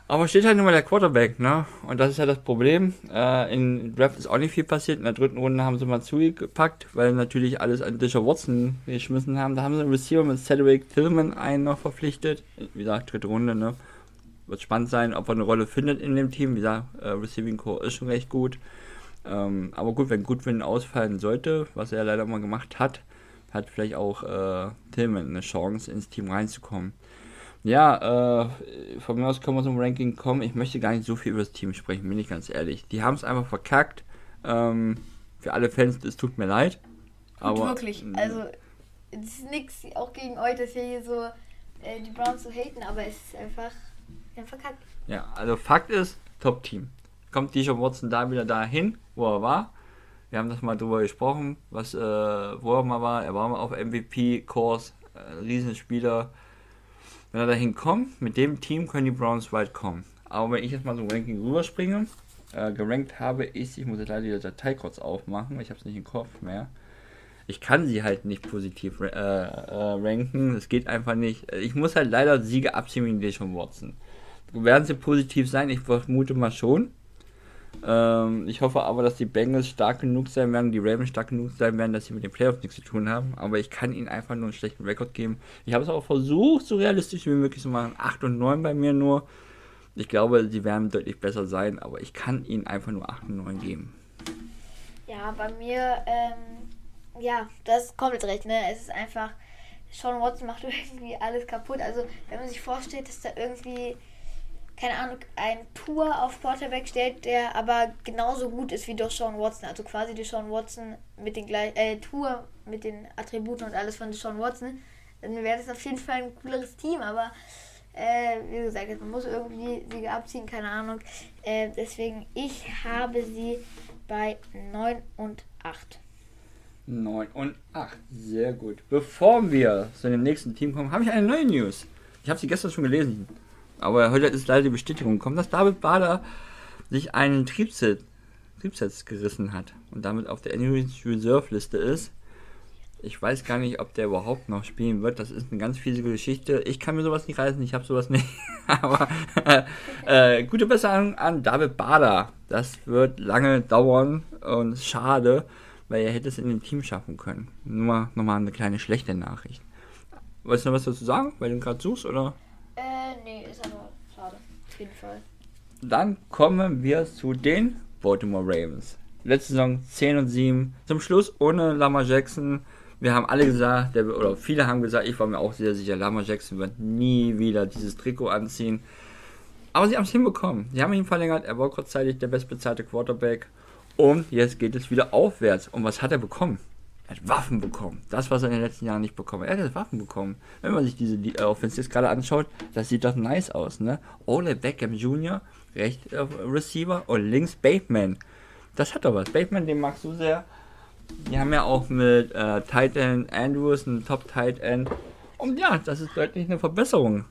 S2: Aber steht halt nur mal der Quarterback, ne? Und das ist ja das Problem. Äh, in Draft ist auch nicht viel passiert. In der dritten Runde haben sie mal zugepackt, weil natürlich alles an Disher Watson geschmissen haben. Da haben sie einen Receiver mit Cedric Tillman einen noch verpflichtet. Wie gesagt, dritte Runde, ne? Wird spannend sein, ob er eine Rolle findet in dem Team. Wie gesagt, äh, Receiving Core ist schon recht gut. Ähm, aber gut, wenn Goodwin ausfallen sollte, was er leider mal gemacht hat, hat vielleicht auch äh, Tillman eine Chance, ins Team reinzukommen. Ja, äh, von mir aus können wir zum Ranking kommen. Ich möchte gar nicht so viel über das Team sprechen, bin ich ganz ehrlich. Die haben es einfach verkackt. Ähm, für alle Fans, es tut mir leid.
S1: Aber, wirklich, also es ist nichts auch gegen euch, dass wir hier so äh, die Browns so haten, aber es ist einfach, ja, verkackt.
S2: Ja, also Fakt ist, Top-Team. Kommt Dijon Watson da wieder dahin, wo er war. Wir haben das mal drüber gesprochen, was, äh, wo er mal war. Er war mal auf MVP-Kurs, äh, Riesenspieler. Wenn er dahin kommt, mit dem Team können die Browns weit kommen. Aber wenn ich jetzt mal so ein Ranking rüberspringe, äh, gerankt habe ich, ich muss jetzt leider die Datei kurz aufmachen, ich habe es nicht im Kopf mehr. Ich kann sie halt nicht positiv äh, äh, ranken, es geht einfach nicht. Ich muss halt leider Siege abziehen wie Deshaun Watson. Werden sie positiv sein? Ich vermute mal schon. Ähm, ich hoffe aber, dass die Bengals stark genug sein werden, die Ravens stark genug sein werden, dass sie mit den Playoffs nichts zu tun haben. Aber ich kann ihnen einfach nur einen schlechten Rekord geben. Ich habe es auch versucht, so realistisch wie möglich zu machen. 8 und 9 bei mir nur. Ich glaube, sie werden deutlich besser sein, aber ich kann ihnen einfach nur 8 und 9 geben.
S1: Ja, bei mir, ähm, ja, das ist komplett recht, ne? Es ist einfach, Sean Watson macht irgendwie alles kaputt. Also, wenn man sich vorstellt, dass da irgendwie keine Ahnung, ein Tour auf Quarterback stellt, der aber genauso gut ist wie Deshaun Watson. Also quasi Deshaun Watson mit den gleichen, äh, Tour mit den Attributen und alles von Deshaun Watson. Dann wäre das auf jeden Fall ein cooleres Team, aber äh, wie gesagt, man muss irgendwie Siege abziehen, keine Ahnung. Äh, deswegen, ich habe sie bei 9 und 8.
S2: 9 und 8, sehr gut. Bevor wir zu dem nächsten Team kommen, habe ich eine neue News. Ich habe sie gestern schon gelesen. Aber heute ist leider die Bestätigung gekommen, dass David Bader sich einen Triebsitz gerissen hat und damit auf der Injury Reserve Liste ist. Ich weiß gar nicht, ob der überhaupt noch spielen wird. Das ist eine ganz fiese Geschichte. Ich kann mir sowas nicht reißen, ich habe sowas nicht. Aber äh, äh, gute Besserung an David Bader. Das wird lange dauern und schade, weil er hätte es in dem Team schaffen können. Nur nochmal eine kleine schlechte Nachricht. Weißt du noch was dazu sagen, weil du gerade suchst, oder?
S1: Äh, nee, ist aber schade. Auf jeden Fall.
S2: Dann kommen wir zu den Baltimore Ravens. Letzte Saison 10 und 7. Zum Schluss ohne Lamar Jackson. Wir haben alle gesagt, der, oder viele haben gesagt, ich war mir auch sehr sicher, Lamar Jackson wird nie wieder dieses Trikot anziehen. Aber sie haben es hinbekommen. Sie haben ihn verlängert. Er war kurzzeitig der bestbezahlte Quarterback. Und jetzt geht es wieder aufwärts. Und was hat er bekommen? Er hat Waffen bekommen. Das, was er in den letzten Jahren nicht bekommen hat. Er hat Waffen bekommen. Wenn man sich diese Offense jetzt gerade anschaut, das sieht doch nice aus, ne? Ole Beckham Jr., rechts äh, Receiver und links Bateman. Das hat doch was. Bateman, den magst du sehr. Die haben ja auch mit äh, Tight End Andrews einen Top Tight End. Und ja, das ist deutlich eine Verbesserung.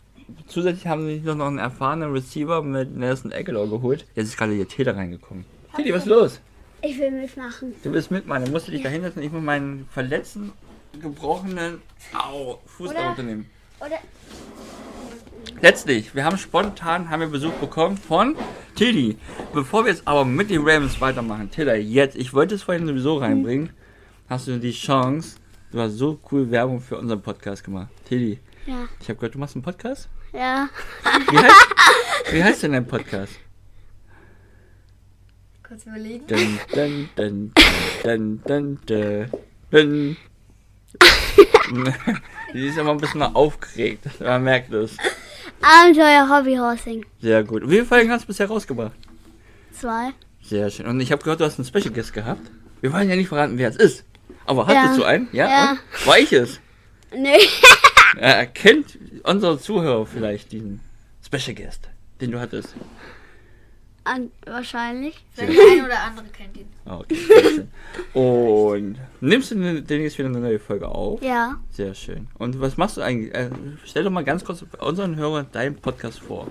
S2: Zusätzlich haben sie noch einen erfahrenen Receiver mit Nelson Aguilar geholt. Jetzt ist gerade hier Täter reingekommen. Titi, was ist los?
S3: Ich will mitmachen.
S2: Du willst mitmachen, dann musst du dich da hinsetzen. Ich muss meinen verletzten, gebrochenen Au, Fuß
S3: Oder-
S2: da runternehmen.
S3: Oder
S2: Letztlich, wir haben spontan haben wir Besuch bekommen von Tilly. Bevor wir jetzt aber mit den Ravens weitermachen, Tilly, jetzt, ich wollte es vorhin sowieso reinbringen, hast du die Chance, du hast so cool Werbung für unseren Podcast gemacht. Tilly,
S3: ja.
S2: ich habe gehört, du machst einen Podcast?
S3: Ja.
S2: Wie heißt, wie heißt denn dein Podcast?
S1: Kurz überlegen.
S2: Dun, dun, dun, dun, dun, dun, dun. Die ist immer ein bisschen aufgeregt, man merkt es.
S3: Abenteuer Hobbyhorsing.
S2: Sehr gut. Wie viele Folgen hast du bisher rausgebracht?
S3: Zwei.
S2: Sehr schön. Und ich habe gehört, du hast einen Special Guest gehabt. Wir wollen ja nicht verraten, wer es ist. Aber hattest
S3: Ja.
S2: du einen? Ja.
S3: Ja.
S2: Und? War ich es?
S3: Nee.
S2: Er erkennt unsere Zuhörer vielleicht diesen Special Guest, den du hattest.
S3: An, wahrscheinlich.
S1: Vielleicht der ein oder andere kennt ihn.
S2: Ah, Okay, sehr schön. Und nimmst du denn demnächst wieder eine neue Folge auf?
S3: Ja.
S2: Sehr schön. Und was machst du eigentlich? Äh, stell doch mal ganz kurz unseren Hörern deinen Podcast vor.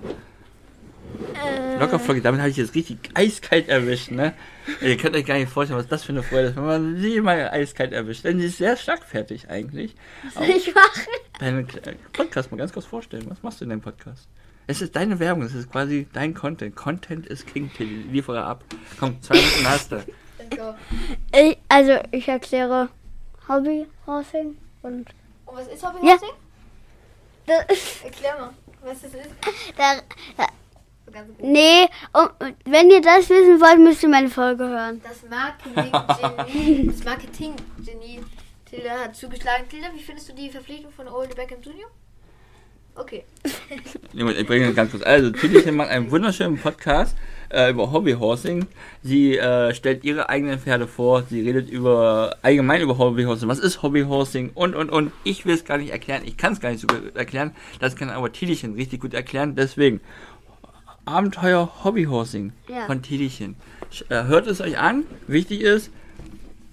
S3: Äh,
S2: Locker Flocki, damit habe ich jetzt richtig eiskalt erwischt, ne? Ihr könnt euch gar nicht vorstellen, was das für eine Freude ist, wenn man sie mal eiskalt erwischt. Denn sie ist sehr schlagfertig eigentlich.
S3: was soll ich machen?
S2: Deinen äh, Podcast mal ganz kurz vorstellen. Was machst du in deinem Podcast? Es ist deine Werbung, es ist quasi dein Content. Content ist King, Tilly. Liefere ab. Komm, zwei Minuten hast du.
S1: Let's go.
S3: Ich, also, ich erkläre Hobbyhorsing und
S1: Und was ist Hobby
S3: Ja.
S1: Erklär mal, was das ist.
S3: da, da. Nee, um, wenn ihr das wissen wollt, müsst ihr meine Folge hören.
S1: Das Marketing-Genie, das Marketing-Genie Tilda hat zugeschlagen. Tilda, wie findest du die Verpflichtung von Old Beckham Jr.? Okay.
S2: Ich bringe ganz kurz. Also, Tilly macht einen wunderschönen Podcast äh, über Hobbyhorsing. Sie äh, stellt ihre eigenen Pferde vor. Sie redet über allgemein über Hobbyhorsing. Was ist Hobbyhorsing? Und, und, und. Ich will es gar nicht erklären. Ich kann es gar nicht so gut erklären. Das kann aber Tillychen richtig gut erklären. Deswegen, Abenteuer Hobbyhorsing
S3: Ja.
S2: von. Sch- Äh, hört es euch an. Wichtig ist,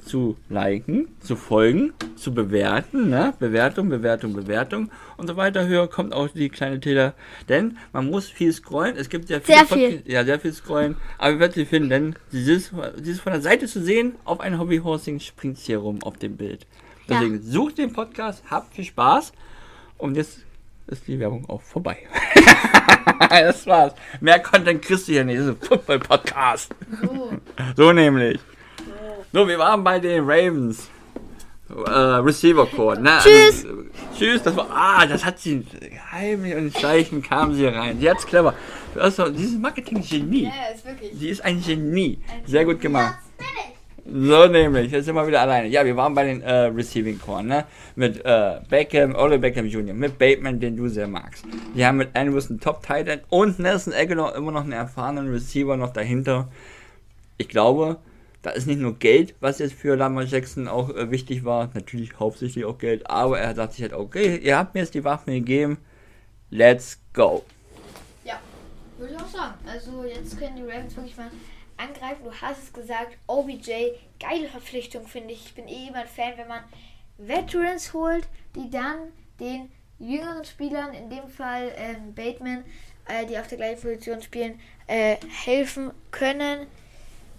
S2: zu liken, zu folgen, zu bewerten, ne? Bewertung, Bewertung, Bewertung und so weiter. Höher kommt auch die kleine Täter. Denn man muss viel scrollen. Es gibt ja viele
S3: Sehr viel.
S2: Ja, sehr viel scrollen. Aber ihr werdet sie finden, denn sie ist von der Seite zu sehen. Auf ein Hobbyhorsing springt sie hier rum auf dem Bild.
S3: Ja.
S2: Deswegen sucht den Podcast, habt viel Spaß. Und jetzt ist die Werbung auch vorbei. das war's. Mehr Content kriegst du hier ist ein Football-Podcast.
S1: So.
S2: So nämlich. So, wir waren bei den Ravens. Äh, Receiver Core. Ne?
S3: Tschüss.
S2: Also, tschüss, das war. Ah, das hat sie heimlich und schleichend kam sie rein. Sie hat's clever. Das ist doch, dieses Marketing-Genie.
S1: Ja, ist wirklich.
S2: Sie ist ein Genie. Sehr gut gemacht. So nämlich, jetzt sind wir wieder alleine. Ja, wir waren bei den äh, Receiving Core, ne? Mit äh, Beckham, Ole Beckham Jr., mit Bateman, den du sehr magst. Die haben mit Andrews einen Top Tight End und Nelson Aguilar immer noch einen erfahrenen Receiver noch dahinter. Ich glaube, da ist nicht nur Geld, was jetzt für Lamar Jackson auch äh, wichtig war, natürlich hauptsächlich auch Geld, aber er sagt sich halt, okay, ihr habt mir jetzt die Waffen gegeben, let's go.
S1: Ja, würde ich auch sagen. Also jetzt können die Ravens wirklich mal angreifen. Du hast es gesagt, OBJ, geile Verpflichtung finde ich. Ich bin eh immer ein Fan, wenn man Veterans holt, die dann den jüngeren Spielern, in dem Fall ähm, Bateman, äh, die auf der gleichen Position spielen, äh, helfen können.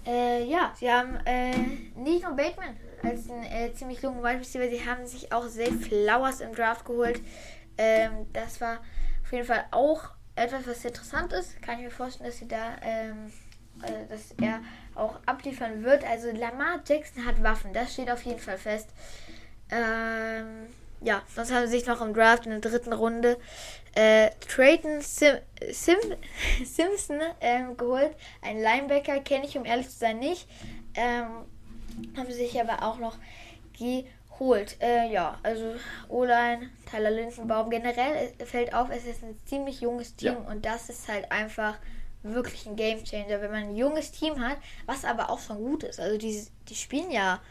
S1: Äh, ja, sie haben äh, nicht nur Bateman als einen äh, ziemlich jungen Wide Receiver, sie haben sich auch Zay Flowers im Draft geholt. Ähm, das war auf jeden Fall auch etwas, was interessant ist. Kann ich mir vorstellen, dass sie da, ähm, äh, dass er auch abliefern wird. Also Lamar Jackson hat Waffen, das steht auf jeden Fall fest. Ähm, ja, sonst haben sie sich noch im Draft in der dritten Runde äh, Trayton Sim Sim Simpson ähm, geholt. Ein Linebacker kenne ich, um ehrlich zu sein, nicht. Ähm, haben sie sich aber auch noch geholt. Äh, ja, also O-Line, Tyler Lindenbaum. Generell äh, fällt auf, es ist ein ziemlich junges Team
S2: Ja.
S1: und das ist halt einfach wirklich ein Game Changer, wenn man ein junges Team hat, was aber auch schon gut ist. Also die, die spielen ja,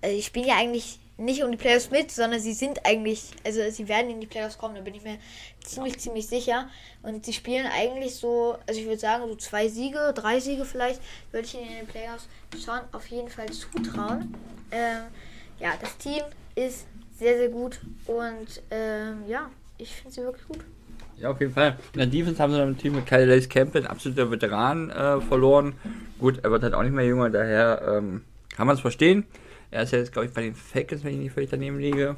S1: äh, die spielen ja eigentlich nicht um die Playoffs mit, sondern sie sind eigentlich, also sie werden in die Playoffs kommen, da bin ich mir ziemlich, ziemlich sicher. Und sie spielen eigentlich so, also ich würde sagen, so zwei Siege, drei Siege vielleicht, würde ich ihnen in den Playoffs schon auf jeden Fall zutrauen. Ähm, ja, das Team ist sehr, sehr gut und ähm, ja, ich finde sie wirklich gut.
S2: Ja, auf jeden Fall. In der Defense haben sie dann ein Team mit Kyle Lace Campbell, ein absoluter Veteran, äh, verloren. Gut, er wird halt auch nicht mehr jünger, daher ähm, kann man es verstehen. Er ist ja jetzt, glaube ich, bei den Falcons, wenn ich nicht völlig daneben liege.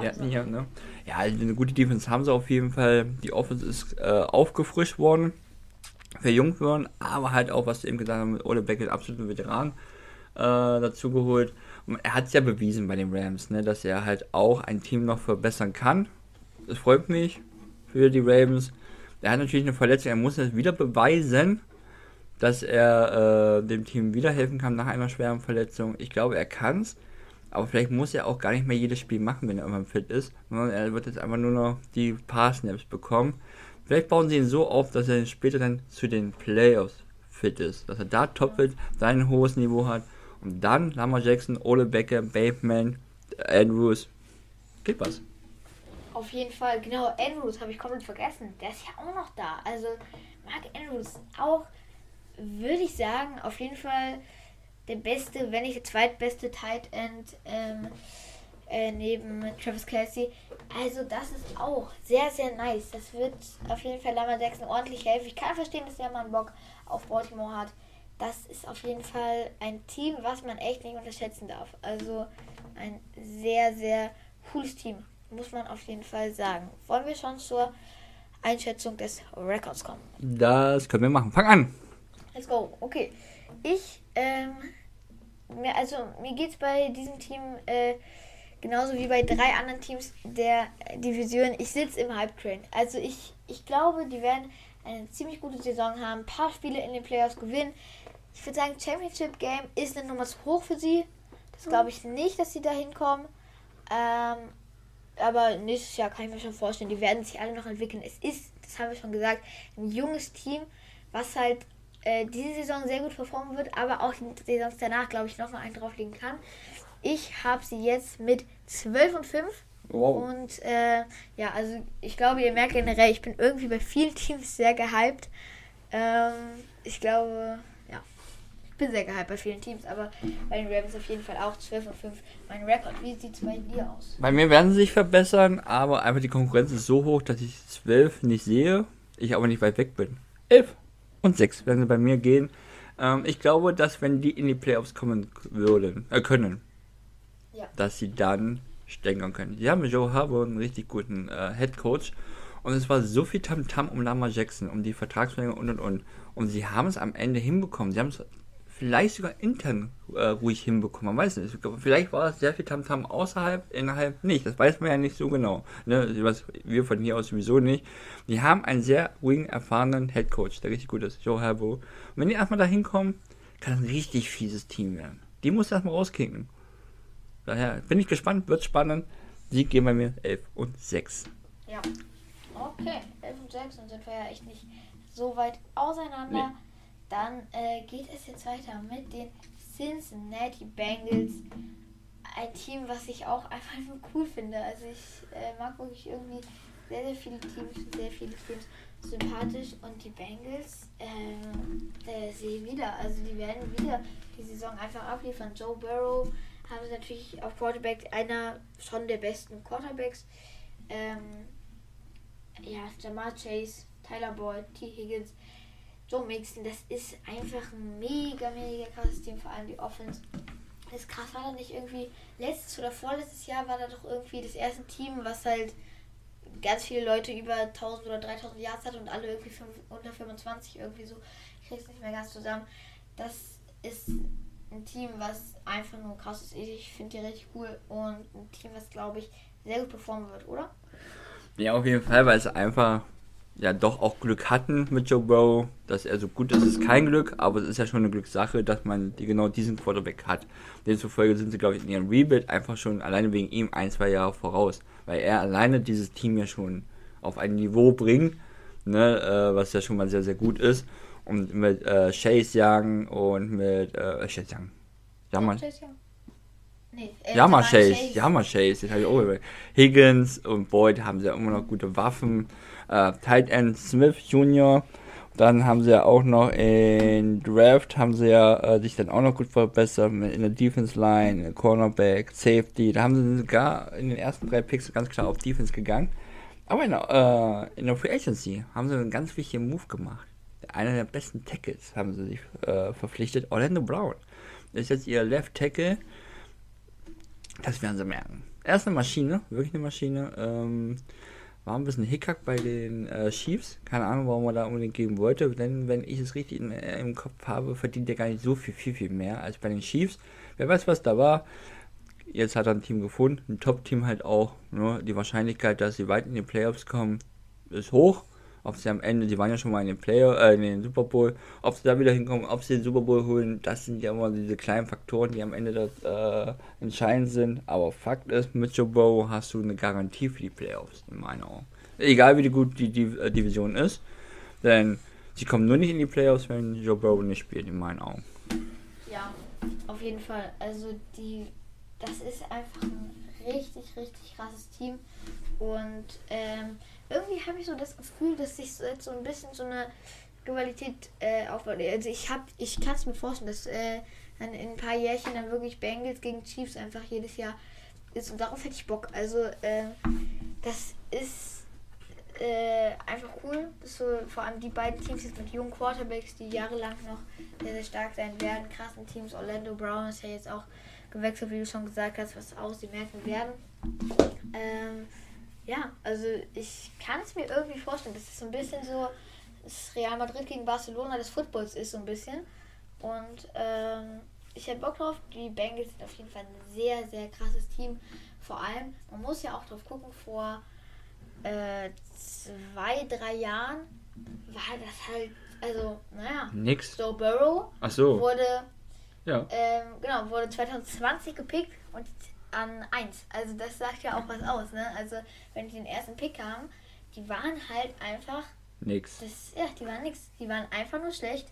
S2: Ja,
S1: so.
S2: ja, ne? ja, also eine gute Defense haben sie auf jeden Fall. Die Offense ist äh, aufgefrischt worden, verjüngt worden, aber halt auch, was du eben gesagt hast, mit Ole Beckett, absoluten Veteran äh, dazu geholt. Und er hat es ja bewiesen bei den Rams, ne, dass er halt auch ein Team noch verbessern kann. Das freut mich für die Ravens. Er hat natürlich eine Verletzung, er muss es wieder beweisen, dass er äh, dem Team wieder helfen kann nach einer schweren Verletzung. Ich glaube, er kann es. Aber vielleicht muss er auch gar nicht mehr jedes Spiel machen, wenn er irgendwann fit ist, sondern er wird jetzt einfach nur noch die paar Snaps bekommen. Vielleicht bauen sie ihn so auf, dass er später dann zu den Playoffs fit ist. Dass er da top sein hohes Niveau hat. Und dann Lamar Jackson, Ole Becker, Bateman, Andrews. Geht was.
S1: Auf jeden Fall, genau, Andrews habe ich komplett vergessen. Der ist ja auch noch da. Also, Mark Andrews auch, würde ich sagen, auf jeden Fall der beste, wenn nicht der zweitbeste Tight End ähm, äh, neben Travis Kelsey. Also, das ist auch sehr, sehr nice. Das wird auf jeden Fall Lamar Jackson ordentlich helfen. Ich kann verstehen, dass der Mann Bock auf Baltimore hat. Das ist auf jeden Fall ein Team, was man echt nicht unterschätzen darf. Also, ein sehr, sehr cooles Team muss man auf jeden Fall sagen. Wollen wir schon zur Einschätzung des Records kommen?
S2: Das können wir machen. Fang an.
S1: Let's go. Okay. Ich, ähm, mir, also mir geht's bei diesem Team äh, genauso wie bei drei anderen Teams der Division. Ich sitze im Hype-Train. Also ich, ich glaube, die werden eine ziemlich gute Saison haben, ein paar Spiele in den Playoffs gewinnen. Ich würde sagen, Championship Game ist eine Nummer zu hoch für sie. Das glaube ich nicht, dass sie da hinkommen. Ähm, aber nächstes Jahr kann ich mir schon vorstellen, die werden sich alle noch entwickeln. Es ist, das haben wir schon gesagt, ein junges Team, was halt äh, diese Saison sehr gut performen wird, aber auch die Saisons danach, glaube ich, noch mal einen drauflegen kann. Ich habe sie jetzt mit 12 und 5.
S2: Wow.
S1: Und äh, ja, also ich glaube, ihr merkt generell, ich bin irgendwie bei vielen Teams sehr gehypt. Ähm, ich glaube, ja, ich bin sehr gehypt bei vielen Teams, aber bei den Ravens auf jeden Fall auch 12 und 5. Mein Rekord, wie sieht es bei dir aus?
S2: Bei mir werden sie sich verbessern, aber einfach die Konkurrenz ist so hoch, dass ich 12 nicht sehe, ich aber nicht weit weg bin. 11 und 6 werden sie bei mir gehen. Ähm, ich glaube, dass wenn die in die Playoffs kommen würden, äh, können,
S1: Ja.
S2: dass sie dann stänkern können. Die haben mit Joe Harbour einen richtig guten äh, Head Coach und es war so viel Tamtam um Lamar Jackson, um die Vertragsverlängerung und und und. Und sie haben es am Ende hinbekommen. Sie haben es vielleicht sogar intern äh, ruhig hinbekommen. Man weiß nicht. Vielleicht war es sehr viel Tamtam außerhalb, innerhalb nicht. Das weiß man ja nicht so genau. Ne? Was wir von hier aus sowieso nicht. Die haben einen sehr ruhigen, erfahrenen Head Coach, der richtig gut ist, Joe Harbour. Und wenn die erstmal da hinkommen, kann das ein richtig fieses Team werden. Die muss erstmal rauskicken. Daher bin ich gespannt, wird spannend. Sie gehen bei mir 11 und 6.
S1: Ja. Okay, 11 und 6 und sind wir ja echt nicht so weit auseinander.
S2: Nee.
S1: Dann äh, geht es jetzt weiter mit den Cincinnati Bengals. Ein Team, was ich auch einfach nur cool finde. Also ich äh, mag wirklich irgendwie sehr, sehr viele Teams, sehr viele Teams sympathisch und die Bengals ähm, äh, sehe ich wieder. Also die werden wieder die Saison einfach abliefern. Joe Burrow haben sie natürlich auf Quarterback einer schon der besten Quarterbacks. Ähm, ja, Jamal Chase, Tyler Boyd, T. Higgins, Joe Mixon, das ist einfach ein mega, mega krasses Team, vor allem die Offense. Das ist krass, war da nicht irgendwie letztes oder vorletztes Jahr war da doch irgendwie das erste Team, was halt ganz viele Leute über 1000 oder 3000 Yards hat und alle irgendwie unter 25 irgendwie so. Ich krieg's nicht mehr ganz zusammen. Das ist ein Team, was einfach nur krass ist. Ich finde die richtig cool und ein Team, was glaube ich sehr gut performen wird, oder?
S2: Ja, auf jeden Fall, weil es einfach ja doch auch Glück hatten mit Joe Burrow, dass er so gut ist, ist kein Glück, aber es ist ja schon eine Glückssache, dass man die genau diesen Quarterback hat. Demzufolge sind sie, glaube ich, in ihrem Rebuild einfach schon alleine wegen ihm ein, zwei Jahre voraus, weil er alleine dieses Team ja schon auf ein Niveau bringt, ne, äh, was ja schon mal sehr, sehr gut ist. Und mit äh, Chase Young und mit äh, Chase Young. Ja, man.
S1: Chase Young? Nee, äh,
S2: Jammer
S1: Jamal
S2: Chase, Jammer Chase, den habe ich auch überlegt. Higgins und Boyd haben sie ja immer noch gute Waffen. Äh, Tight End Smith Jr. Dann haben sie ja auch noch in Draft haben sie ja äh, sich dann auch noch gut verbessert in der Defense Line, Cornerback, Safety. Da haben sie sogar in den ersten drei Picks ganz klar auf Defense gegangen. Aber in der, äh, in der Free Agency haben sie einen ganz wichtigen Move gemacht. Einer der besten Tackles haben sie sich äh, verpflichtet. Orlando Brown ist jetzt ihr Left Tackle. Das werden sie merken. Er ist eine Maschine, wirklich eine Maschine. Ähm, war ein bisschen Hickhack bei den äh, Chiefs. Keine Ahnung, warum er da unbedingt geben wollte. Denn wenn ich es richtig in, äh, im Kopf habe, verdient er gar nicht so viel, viel, viel mehr als bei den Chiefs. Wer weiß, was da war. Jetzt hat er ein Team gefunden, ein Top-Team halt auch. Ne? Die Wahrscheinlichkeit, dass sie weit in die Playoffs kommen, ist hoch. Ob sie am Ende, die waren ja schon mal in den Player, äh, in den Super Bowl, ob sie da wieder hinkommen, ob sie den Super Bowl holen, das sind ja immer diese kleinen Faktoren, die am Ende das, äh, entscheidend sind. Aber Fakt ist, mit Joe Burrow hast du eine Garantie für die Playoffs, in meinen Augen. Egal wie gut die, die äh, Division ist, denn sie kommen nur nicht in die Playoffs, wenn Joe Burrow nicht spielt, in meinen Augen.
S1: Ja, auf jeden Fall. Also die, das ist einfach ein richtig, richtig krasses Team. Und ähm, irgendwie habe ich so das Gefühl, dass sich so jetzt so ein bisschen so eine Rivalität äh, aufbaut. Also ich habe, ich kann es mir vorstellen, dass äh, dann in ein paar Jährchen dann wirklich Bengals gegen Chiefs einfach jedes Jahr ist und darauf hätte ich Bock. Also äh, das ist äh, einfach cool. Das so, vor allem die beiden Teams jetzt mit jungen Quarterbacks, die jahrelang noch sehr, sehr stark sein werden. Krassen Teams. Orlando Brown ist ja jetzt auch gewechselt, wie du schon gesagt hast, was aus die merken werden. Ähm, ja, also ich kann es mir irgendwie vorstellen, dass es so ein bisschen so das Real Madrid gegen Barcelona des Footballs ist, so ein bisschen. Und ähm, ich hätte Bock drauf. Die Bengals sind auf jeden Fall ein sehr, sehr krasses Team. Vor allem, man muss ja auch drauf gucken, vor äh, zwei, drei Jahren war das halt, also, naja,
S2: Nix.
S1: Joe Burrow
S2: Ach so.
S1: wurde
S2: Ja.
S1: ähm, genau, wurde 2020 gepickt und an 1. Also das sagt ja auch was aus, ne? Also wenn die den ersten Pick haben, die waren halt einfach,
S2: Nix.
S1: das, ja, die waren nix. Die waren einfach nur schlecht.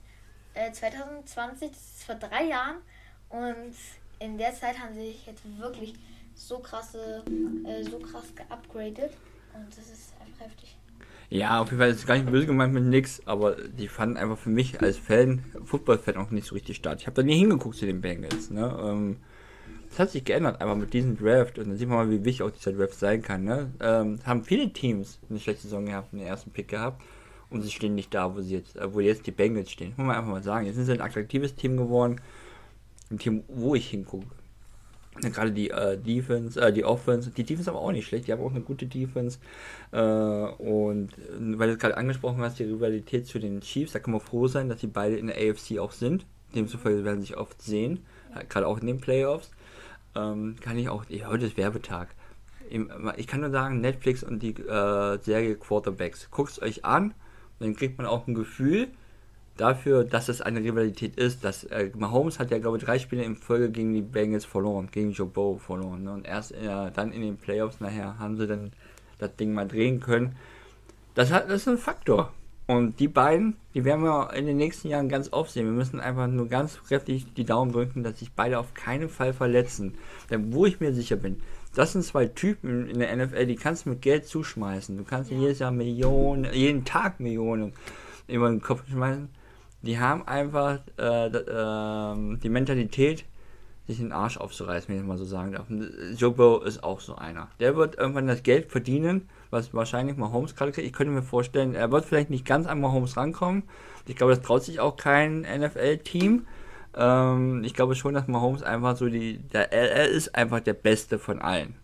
S1: Äh, 2020, das ist vor drei Jahren und in der Zeit haben sie sich jetzt wirklich so krasse, äh, so krass geupgradet und das ist einfach heftig.
S2: Ja, auf jeden Fall ist es gar nicht böse gemeint mit nix, aber die fanden einfach für mich als Fan, Football-Fan auch nicht so richtig statt. Ich habe da nie hingeguckt zu den Bengals, ne? Ähm, das hat sich geändert, einfach mit diesem Draft und dann sieht man mal, wie wichtig auch dieser Draft sein kann, ne? Ähm, haben viele Teams eine schlechte Saison gehabt, den ersten Pick gehabt und sie stehen nicht da, wo sie jetzt, wo jetzt die Bengals stehen. Muss man einfach mal sagen. Jetzt sind sie ein attraktives Team geworden, ein Team, wo ich hingucke. Gerade die äh, Defense, äh, die Offense, die Defense aber auch nicht schlecht, die haben auch eine gute Defense. Äh, und äh, weil du es gerade angesprochen hast, die Rivalität zu den Chiefs, da kann man froh sein, dass sie beide in der AFC auch sind. Demzufolge werden sie sich oft sehen, äh, gerade auch in den Playoffs. Ähm, kann ich auch, ja, heute ist Werbetag. Ich kann nur sagen, Netflix und die äh, Serie Quarterbacks, guckt es euch an, dann kriegt man auch ein Gefühl, dafür, dass es eine Rivalität ist. Dass, äh, Mahomes hat ja, glaube ich, drei Spiele in Folge gegen die Bengals verloren, gegen Joe Burrow verloren. Ne? Und erst äh, dann in den Playoffs nachher haben sie dann das Ding mal drehen können. Das, hat, das ist ein Faktor. Und die beiden, die werden wir in den nächsten Jahren ganz oft sehen. Wir müssen einfach nur ganz kräftig die Daumen drücken, dass sich beide auf keinen Fall verletzen. Denn wo ich mir sicher bin, das sind zwei Typen in der NFL, die kannst du mit Geld zuschmeißen. Du kannst
S1: Ja.
S2: jedes Jahr Millionen, jeden Tag Millionen über den Kopf schmeißen. Die haben einfach äh, ähm, die Mentalität, sich den Arsch aufzureißen, wenn ich mal so sagen darf. Joe Burrow ist auch so einer. Der wird irgendwann das Geld verdienen, was wahrscheinlich Mahomes gerade kriegt. Ich könnte mir vorstellen, er wird vielleicht nicht ganz an Mahomes rankommen. Ich glaube, das traut sich auch kein NFL-Team. Ähm, ich glaube schon, dass Mahomes einfach so die, der, er, ist einfach der Beste von allen.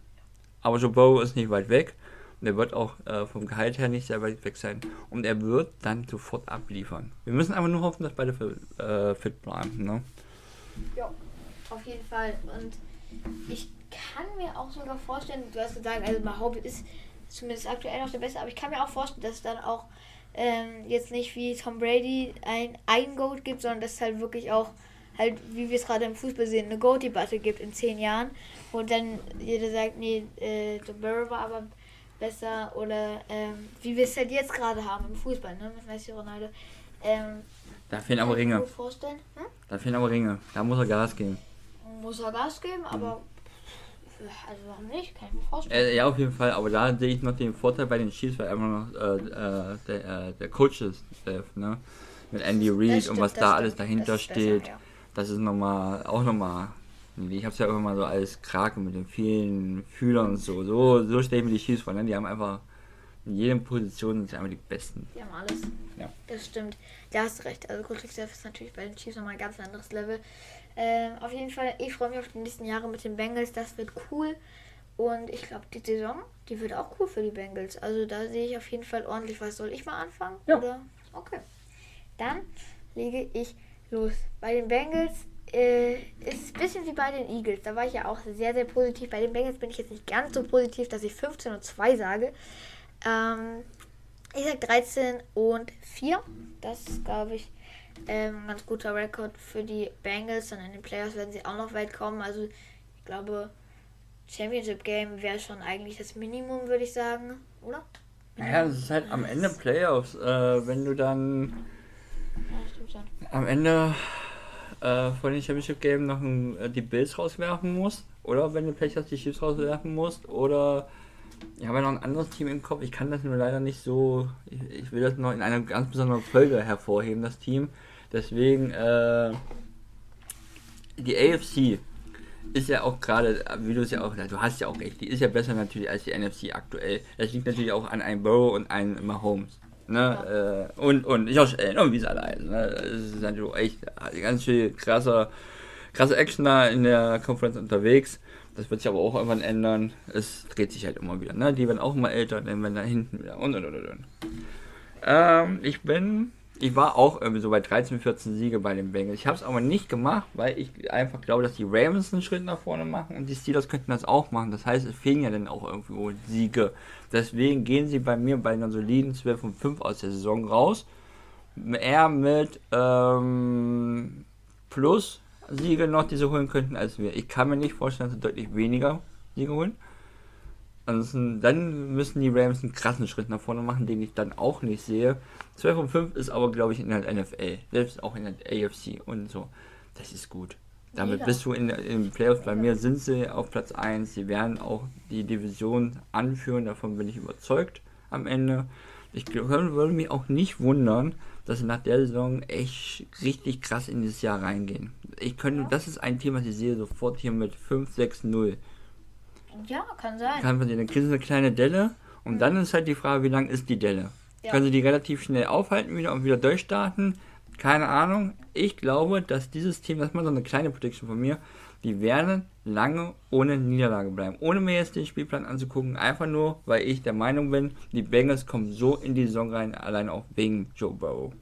S2: Aber Joe Burrow ist nicht weit weg. Und er wird auch äh, vom Gehalt her nicht sehr weit weg sein. Und er wird dann sofort abliefern. Wir müssen einfach nur hoffen, dass beide äh, fit bleiben. Ne?
S1: Ja, auf jeden Fall. Und ich kann mir auch sogar vorstellen, du hast gesagt, also Mahomes ist zumindest aktuell noch der Beste, aber ich kann mir auch vorstellen, dass es dann auch ähm, jetzt nicht wie Tom Brady ein, ein Goat gibt, sondern dass es halt wirklich auch halt, wie wir es gerade im Fußball sehen, eine Goat-Debatte gibt in zehn Jahren, wo dann jeder sagt, nee, äh, Joe Burrow war aber besser oder ähm, wie wir es halt jetzt gerade haben im Fußball, ne, mit Messi Ronaldo. Ähm,
S2: da fehlen aber Ringe.
S1: Hm?
S2: Da fehlen aber Ringe. Da muss er Gas geben.
S1: Muss er Gas geben, aber also warum nicht? Kann ich mir vorstellen.
S2: Äh, ja, auf jeden Fall. Aber da sehe ich noch den Vorteil bei den Chiefs, weil einfach noch äh, äh, der, äh, der Coaches, ne? Mit Andy Reid
S1: Das
S2: und
S1: stimmt,
S2: was da
S1: stimmt.
S2: alles dahinter
S1: Das ist besser,
S2: steht.
S1: ja.
S2: Das ist nochmal, auch nochmal. Ich hab's ja immer mal so als Krake mit den vielen Fühlern und so. So, so stelle ich mir die Chiefs vor. Ne? Die haben einfach in jeder Position sind sie einfach die Besten.
S1: Die haben alles.
S2: Ja.
S1: Das stimmt. Da hast du recht. Also Coaching Staff ist natürlich bei den Chiefs nochmal ein ganz anderes Level. Ähm, auf jeden Fall, ich freue mich auf die nächsten Jahre mit den Bengals. Das wird cool. Und ich glaube, die Saison, die wird auch cool für die Bengals. Also da sehe ich auf jeden Fall ordentlich was. Soll ich mal anfangen?
S2: Ja.
S1: Oder? Okay. Dann lege ich los. Bei den Bengals äh, ist es ein bisschen wie bei den Eagles. Da war ich ja auch sehr, sehr positiv. Bei den Bengals bin ich jetzt nicht ganz so positiv, dass ich 15 und 2 sage. Ähm, ich sag 13 und 4. Das ist, glaube ich, ähm, ein ganz guter Rekord für die Bengals. Und in den Playoffs werden sie auch noch weit kommen. Also ich glaube, Championship Game wäre schon eigentlich das Minimum, würde ich sagen. Oder?
S2: Naja, das ist halt am Ende Playoffs. Äh, wenn du dann
S1: Ja,
S2: am Ende äh, von den Championship Game noch ein, äh, die Bills rauswerfen musst. Oder wenn du Pech hast, die Chiefs rauswerfen musst. Oder ich habe ja noch ein anderes Team im Kopf. Ich kann das nur leider nicht so. Ich, ich will das noch in einer ganz besonderen Folge hervorheben, das Team. Deswegen, äh, die AFC ist ja auch gerade, wie du es ja auch, du hast ja auch recht, die ist ja besser natürlich als die NFC aktuell. Das liegt natürlich auch an einem Burrow und einem Mahomes. Ne? Äh, und, und Josh Allen und wie sie alle heißen. Ne? Das ist natürlich echt ganz viel krasser, krasse Action da in der Konferenz unterwegs. Das wird sich aber auch irgendwann ändern. Es dreht sich halt immer wieder. Ne? Die werden auch immer älter, dann werden da hinten wieder und und und und. Ähm, ich bin, ich war auch irgendwie so bei 13, 14 Siege bei den Bengals. Ich habe es aber nicht gemacht, weil ich einfach glaube, dass die Ravens einen Schritt nach vorne machen und die Steelers könnten das auch machen. Das heißt, es fehlen ja dann auch irgendwo Siege. Deswegen gehen sie bei mir bei einer soliden 12 und 5 aus der Saison raus. Eher mit ähm, Plus Siege noch, die sie holen könnten, als wir. Ich kann mir nicht vorstellen, dass sie deutlich weniger Siege holen. Ansonsten, dann müssen die Rams einen krassen Schritt nach vorne machen, den ich dann auch nicht sehe. 12 und 5 ist aber, glaube ich, in der NFL. Selbst auch in der AFC und so. Das ist gut. Damit
S1: Mega.
S2: bist du in, in Playoffs. Bei mir sind sie auf Platz 1. Sie werden auch die Division anführen. Davon bin ich überzeugt am Ende. Ich würde mich auch nicht wundern, dass sie nach der Saison echt richtig krass in dieses Jahr reingehen. Ich könnte, das ist ein Thema, was ich sehe sofort hier mit 5, 6, 0
S1: Ja, kann sein.
S2: kann passieren. Dann kriegen sie eine kleine Delle und dann ist halt die Frage, wie lang ist die Delle?
S1: Ja.
S2: Können sie die relativ schnell aufhalten wieder und wieder durchstarten? Keine Ahnung. Ich glaube, dass dieses Team, das ist mal so eine kleine Prediction von mir, die werden lange ohne Niederlage bleiben. Ohne mir jetzt den Spielplan anzugucken, einfach nur, weil ich der Meinung bin, die Bengals kommen so in die Saison rein, allein auch wegen Joe Burrow.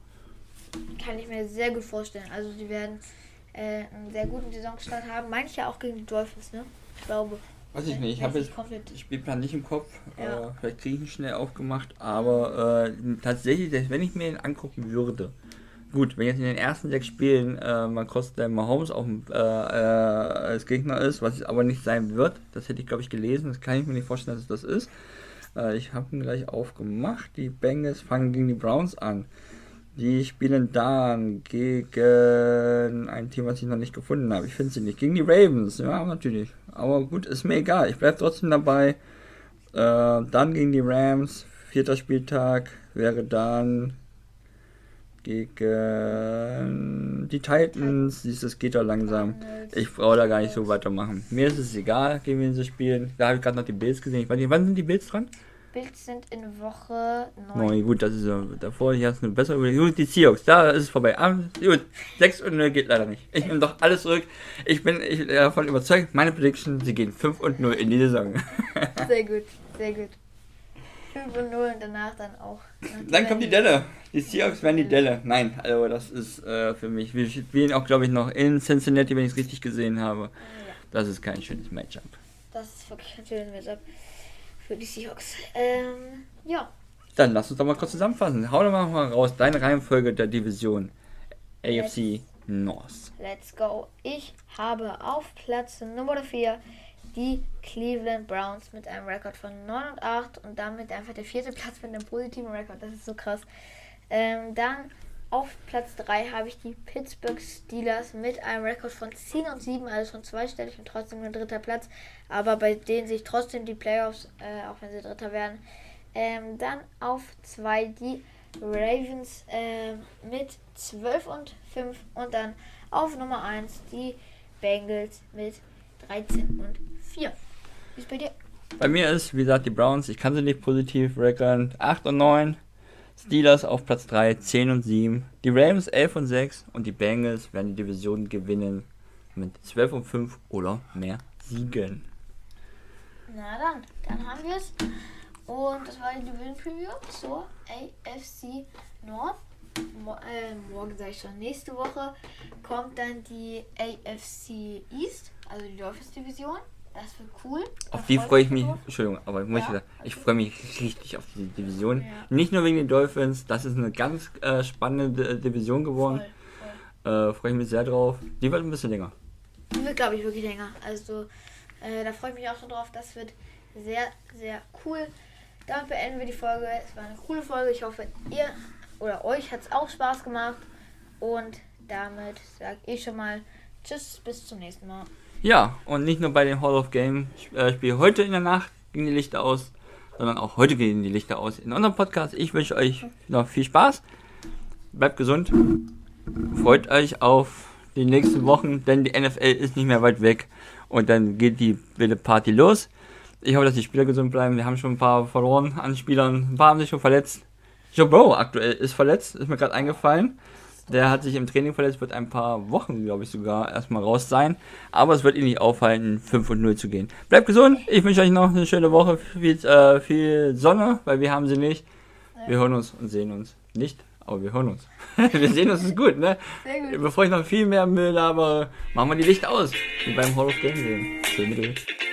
S1: Kann ich mir sehr gut vorstellen. Also die werden äh, einen sehr guten Saisonstart haben. Manche auch gegen die Dolphins, ne? Ich glaube.
S2: Weiß ich nicht, ich habe jetzt
S1: komplett.
S2: den Spielplan nicht im Kopf.
S1: Ja.
S2: Äh, vielleicht kriege ich ihn schnell aufgemacht, aber äh, tatsächlich, wenn ich mir ihn angucken würde, gut, wenn jetzt in den ersten sechs Spielen äh, man kostet Mahomes auf äh, äh, als Gegner ist, was es aber nicht sein wird, das hätte ich glaube ich gelesen, das kann ich mir nicht vorstellen, dass es das ist. Äh, ich habe ihn gleich aufgemacht. Die Bengals fangen gegen die Browns an. Die spielen dann gegen ein Team, was ich noch nicht gefunden habe. Ich finde sie nicht. Gegen die Ravens, ja, natürlich. Aber gut, ist mir egal. Ich bleibe trotzdem dabei. Äh, dann gegen die Rams. Vierter Spieltag wäre dann gegen die Titans. Siehst du, es geht da langsam. Ich brauche da gar nicht so weitermachen. Mir ist es egal, gegen wen sie spielen. Da habe ich gerade noch die Bills gesehen. Ich weiß nicht, wann sind die Bills dran?
S1: Bills sind in Woche 9.
S2: Neun, gut, das ist ja davor, hier hast du eine bessere Überlegung. Gut, die Seahawks, da ist es vorbei. Gut, 6 und 0 geht leider nicht. Ich nehme doch alles zurück. Ich bin ich, äh, davon überzeugt, meine Prediction, sie gehen 5 und 0 in die Saison.
S1: Sehr gut, sehr gut. 5 und 0 und danach dann auch.
S2: Dann kommt die Delle. Die Seahawks werden die Delle. Nein, also das ist äh, für mich. Wir spielen auch, glaube ich, noch in Cincinnati, wenn ich es richtig gesehen habe.
S1: Ja,
S2: Das ist kein schönes Matchup.
S1: das ist wirklich ein schönes Matchup für die Seahawks. Ähm, ja.
S2: Dann lass uns doch mal kurz zusammenfassen. Hau doch mal raus, deine Reihenfolge der Division. AFC North.
S1: Let's go. Ich habe auf Platz Nummer 4 die Cleveland Browns mit einem Rekord von 9 und 8 und damit einfach der vierte Platz mit einem positiven Rekord. Das ist so krass. Ähm, dann auf Platz 3 habe ich die Pittsburgh Steelers mit einem Rekord von 10 und 7, also schon zweistellig und trotzdem nur dritter Platz. Aber bei denen sich trotzdem die Playoffs, äh, auch wenn sie dritter werden. Ähm, dann auf 2 die Ravens ähm, mit 12 und 5 und dann auf Nummer 1 die Bengals mit 13 und 4. Wie ist bei dir?
S2: Bei mir ist, wie gesagt, die Browns, ich kann sie nicht positiv reckern. 8 und 9. Steelers auf Platz 3, 10 und 7. Die Ravens 11 und 6 und die Bengals werden die Division gewinnen mit 12 und 5 oder mehr Siegen.
S1: Na dann, dann haben wir es. Und das war die Division Preview zur AFC North. Mo äh, morgen sage ich schon, nächste Woche kommt dann die AFC East, also die Dolphins Division. Das wird cool. Da
S2: Auf die
S1: freu
S2: freue ich mich,
S1: drauf.
S2: Entschuldigung, aber muss ich,
S1: Ja.
S2: sagen, ich freue mich richtig auf die Division.
S1: Ja.
S2: Nicht nur wegen den Dolphins, das ist eine ganz äh, spannende Division geworden. Äh, freue ich mich sehr drauf. Die wird ein bisschen länger.
S1: Die wird, glaube ich, wirklich länger. Also, äh, da freue ich mich auch schon drauf. Das wird sehr, sehr cool. Damit beenden wir die Folge. Es war eine coole Folge. Ich hoffe, ihr oder euch hat es auch Spaß gemacht. Und damit sage ich schon mal Tschüss, bis zum nächsten Mal.
S2: Ja, und nicht nur bei dem Hall of Game äh, Spiel heute in der Nacht gingen die Lichter aus, sondern auch heute gehen die Lichter aus in unserem Podcast. Ich wünsche euch noch viel Spaß. Bleibt gesund. Freut euch auf die nächsten Wochen, denn die NFL ist nicht mehr weit weg. Und dann geht die wilde Party los. Ich hoffe, dass die Spieler gesund bleiben. Wir haben schon ein paar verloren an Spielern. Ein paar haben sich schon verletzt. Joe Burrow aktuell ist verletzt, ist mir gerade eingefallen. Der hat sich im Training verletzt, wird ein paar Wochen, glaube ich, sogar erstmal raus sein. Aber es wird ihn nicht aufhalten, 5 und 0 zu gehen. Bleibt gesund. Ich wünsche euch noch eine schöne Woche. Viel, äh, viel Sonne, weil wir haben sie nicht. Wir hören uns und sehen uns. Nicht, aber wir hören uns. wir sehen uns, ist gut, ne?
S1: Sehr gut.
S2: Bevor ich noch viel mehr Müll habe, machen wir die Lichter aus. Wie beim Hall of Game. Schön mit euch.